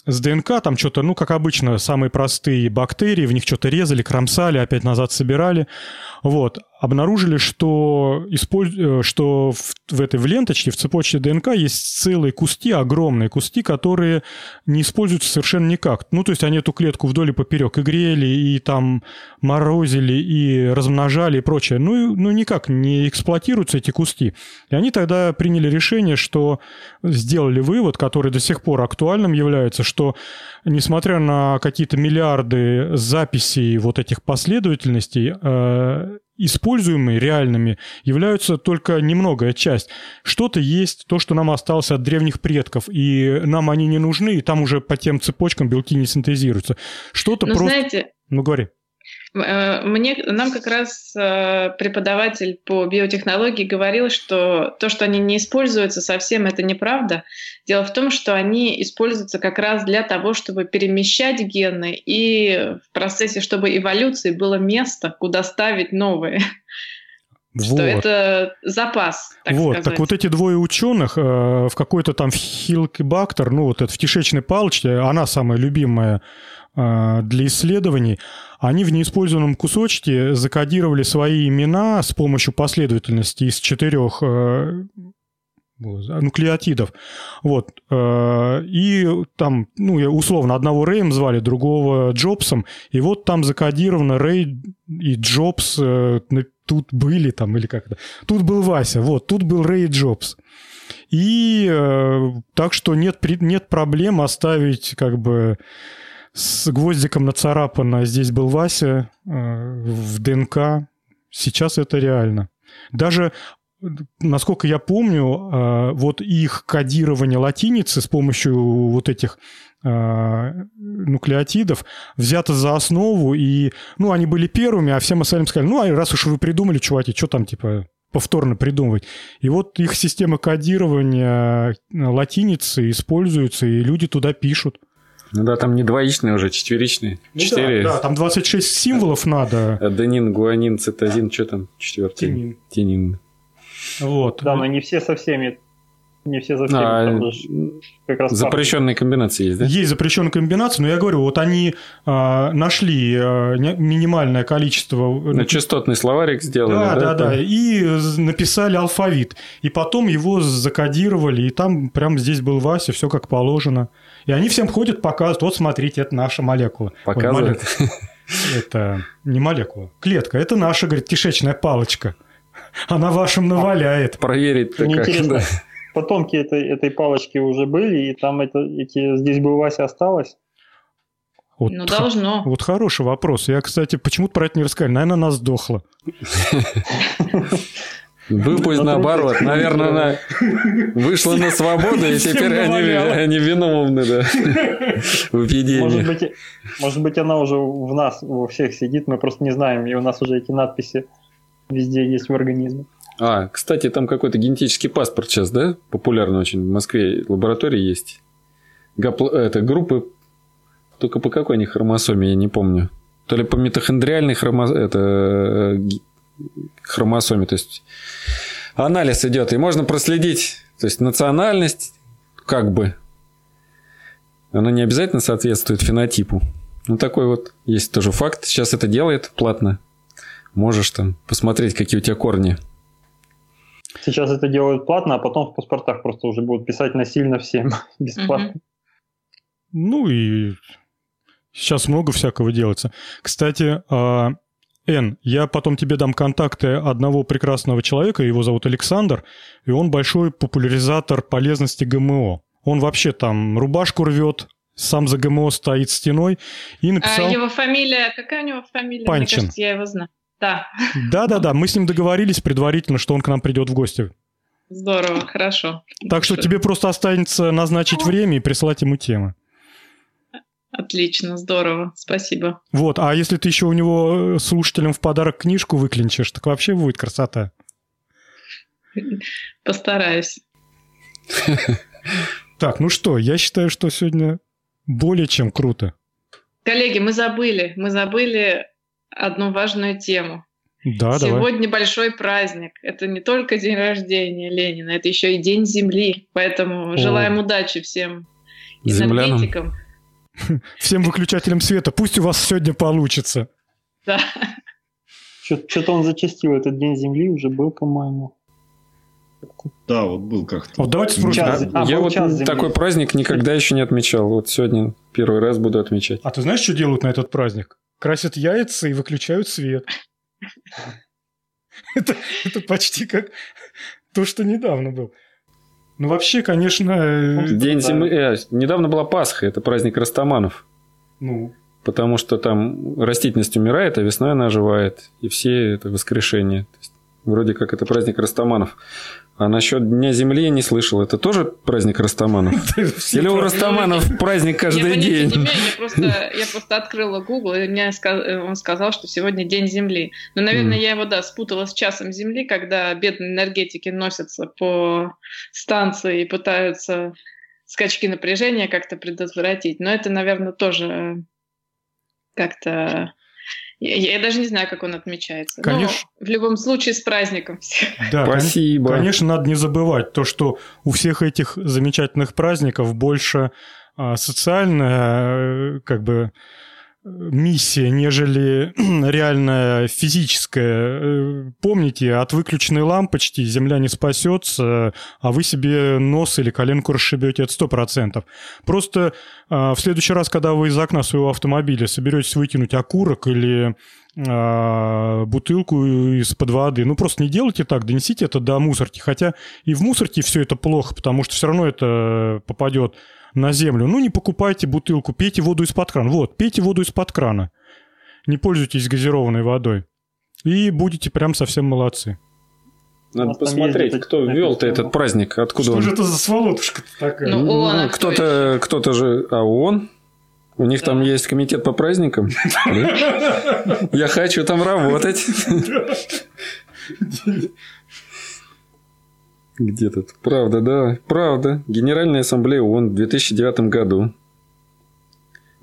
с ДНК там что-то, ну, как обычно, самые простые бактерии, в них что-то резали, кромсали, опять назад собирали. Вот. Обнаружили, что, использ... Э, что в, в этой в ленточке, в цепочке ДНК есть целые кусти, огромные кусти, которые не используются совершенно никак. Ну, то есть они эту клетку вдоль и поперек и грели, и там морозили, и размножали, и прочее. Ну, ну никак не эксплуатируются эти кусти. И они тогда приняли решение, что сделали вывод, который до сих пор актуальным является, что несмотря на какие-то миллиарды записей вот этих последовательностей, э, используемые реальными являются только немногое часть. Что-то есть, то, что нам осталось от древних предков, и нам они не нужны, и там уже по тем цепочкам белки не синтезируются. Что-то просто... Знаете, ну, говори. Э, мне, нам как раз э, преподаватель по биотехнологии говорил, что то, что они не используются совсем, это неправда. Дело в том, что они используются как раз для того, чтобы перемещать гены и в процессе, чтобы эволюции было место, куда ставить новые. Вот. Что это запас, так вот, сказать. Так вот эти двое ученых э, в какой-то там хилкибактер, ну вот это в тишечной палочке, она самая любимая для исследований, они в неиспользованном кусочке закодировали свои имена с помощью последовательности из четырех э, нуклеотидов. Вот. Э, и там, ну, условно, одного Рэем звали, другого Джобсом. И вот там закодировано Рэй и Джобс э, тут были там, или как-то. Тут был Вася, вот, тут был Рэй и Джобс. И так что нет, нет проблем оставить как бы с гвоздиком нацарапано «Здесь был Вася» э, в ДНК. Сейчас это реально. Даже насколько я помню, э, вот их кодирование латиницы с помощью вот этих э, нуклеотидов взято за основу, и, ну, они были первыми, а всем остальным сказали, ну, а раз уж вы придумали, чуваки, что там, типа, повторно придумывать. И вот их система кодирования латиницы используется, и люди туда пишут. Ну да, там не двоичные уже, четверичные. Ну Четыре. Да, да, там 26 символов надо. Аденин, гуанин, цитозин, что там четвертый? Тенин. Тенин. Вот. Да, но не все со всеми не все за всеми. А, как раз запрещенные комбинации есть, да? Есть запрещенные комбинации, но я говорю, вот они а, нашли а, минимальное количество... На частотный словарик сделали, да? Да, да, да, и написали алфавит. И потом его закодировали, и там прямо здесь был Вася, все как положено. И они всем ходят, показывают, вот смотрите, это наша молекула. Показывают? Ой, молекула. Это не молекула, клетка, это наша, говорит, кишечная палочка. Она вашим наваляет. Проверить так как, да. Потомки этой, этой палочки уже были, и там это, эти, здесь бы Вася осталось. Вот, ну, должно. Вот хороший вопрос. Я, кстати, почему-то про это не рассказали. Наверное, она сдохла. Вы пусть наоборот. Наверное, она вышла на свободу, и теперь они, виновны да, в эпидемии. Может быть, она уже в нас, во всех сидит, мы просто не знаем, и у нас уже эти надписи везде есть в организме. А, кстати, там какой-то генетический паспорт сейчас, да? Популярный очень. В Москве лаборатории есть. Гапло... Это группы... Только по какой они хромосоме, я не помню. То ли по митохондриальной хромосоме... Это хромосоме. То есть анализ идет, и можно проследить, то есть национальность, как бы, она не обязательно соответствует фенотипу. Ну, такой вот есть тоже факт. Сейчас это делает платно. Можешь там посмотреть, какие у тебя корни. Сейчас это делают платно, а потом в паспортах просто уже будут писать насильно всем бесплатно. Ну и сейчас много всякого делается. Кстати, а, Эн, я потом тебе дам контакты одного прекрасного человека, его зовут Александр, и он большой популяризатор полезности ГМО. Он вообще там рубашку рвет, сам за ГМО стоит стеной и а написал... А его фамилия, какая у него фамилия? Панчин. Мне кажется, я его знаю. Да. Да-да-да, мы с ним договорились предварительно, что он к нам придет в гости. Здорово, хорошо. Так что тебе просто останется назначить время и прислать ему темы. Отлично, здорово, спасибо. Вот, а если ты еще у него слушателям в подарок книжку выклинчишь, так вообще будет красота. Постараюсь. Так, ну что, я считаю, что сегодня более чем круто. Коллеги, мы забыли, мы забыли одну важную тему. Да, Сегодня давай. большой праздник. Это не только день рождения Ленина, это еще и день Земли. Поэтому О. желаем удачи всем энергетикам. Всем выключателям света. Пусть у вас сегодня получится. Да. Что-то он зачастил этот день Земли, уже был, по-моему. Да, вот был как-то. Вот давайте спросим. Час, а, я вот такой праздник никогда еще не отмечал. Вот сегодня первый раз буду отмечать. А ты знаешь, что делают на этот праздник? Красят яйца и выключают свет. Это, это почти как то, что недавно был. Ну, вообще, конечно... Э, День зимы... Э, недавно была Пасха, это праздник Растаманов. Ну? Потому что там растительность умирает, а весной она оживает. И все это воскрешение. То есть, вроде как это праздник Растаманов. А насчет Дня Земли я не слышал. Это тоже праздник Растаманов? Или у Растаманов праздник каждый день? Я просто открыла Google, и мне он сказал, что сегодня День Земли. Но, наверное, я его, да, спутала с часом Земли, когда бедные энергетики носятся по станции и пытаются скачки напряжения как-то предотвратить. Но это, наверное, тоже как-то я, я даже не знаю, как он отмечается. Конечно. Но в любом случае с праздником всех. Да, Спасибо. Конечно, надо не забывать то, что у всех этих замечательных праздников больше а, социальная, как бы миссия, нежели реальная физическая. Э, помните, от выключенной лампочки Земля не спасется, а вы себе нос или коленку расшибете, это сто процентов. Просто а, в следующий раз, когда вы из окна своего автомобиля соберетесь выкинуть окурок или а, бутылку из-под воды. Ну, просто не делайте так, донесите это до мусорки. Хотя и в мусорке все это плохо, потому что все равно это попадет на землю. Ну, не покупайте бутылку, пейте воду из-под крана. Вот, пейте воду из-под крана. Не пользуйтесь газированной водой. И будете прям совсем молодцы. Надо посмотреть, кто ввел-то этот праздник, откуда Что он. же это за сволотушка такая? Ну, ну кто-то, кто-то же, а он? У них там есть комитет по праздникам. Я хочу там работать. Где тут? Правда, да. Правда. Генеральная ассамблея ООН в 2009 году.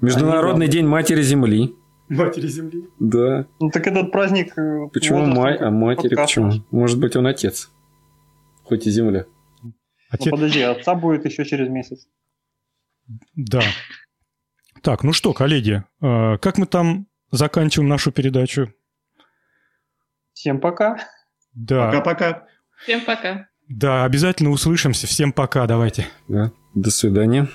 Международный день Матери Земли. Матери Земли? Да. Ну так этот праздник... Э, почему май, а матери почему? Может быть, он отец. Хоть и Земля. Отец... Ну, подожди, отца будет еще через месяц. Да. Так, ну что, коллеги, э, как мы там заканчиваем нашу передачу? Всем пока. Да. Пока-пока. Всем пока. Да, обязательно услышимся. Всем пока, давайте. Да. До свидания.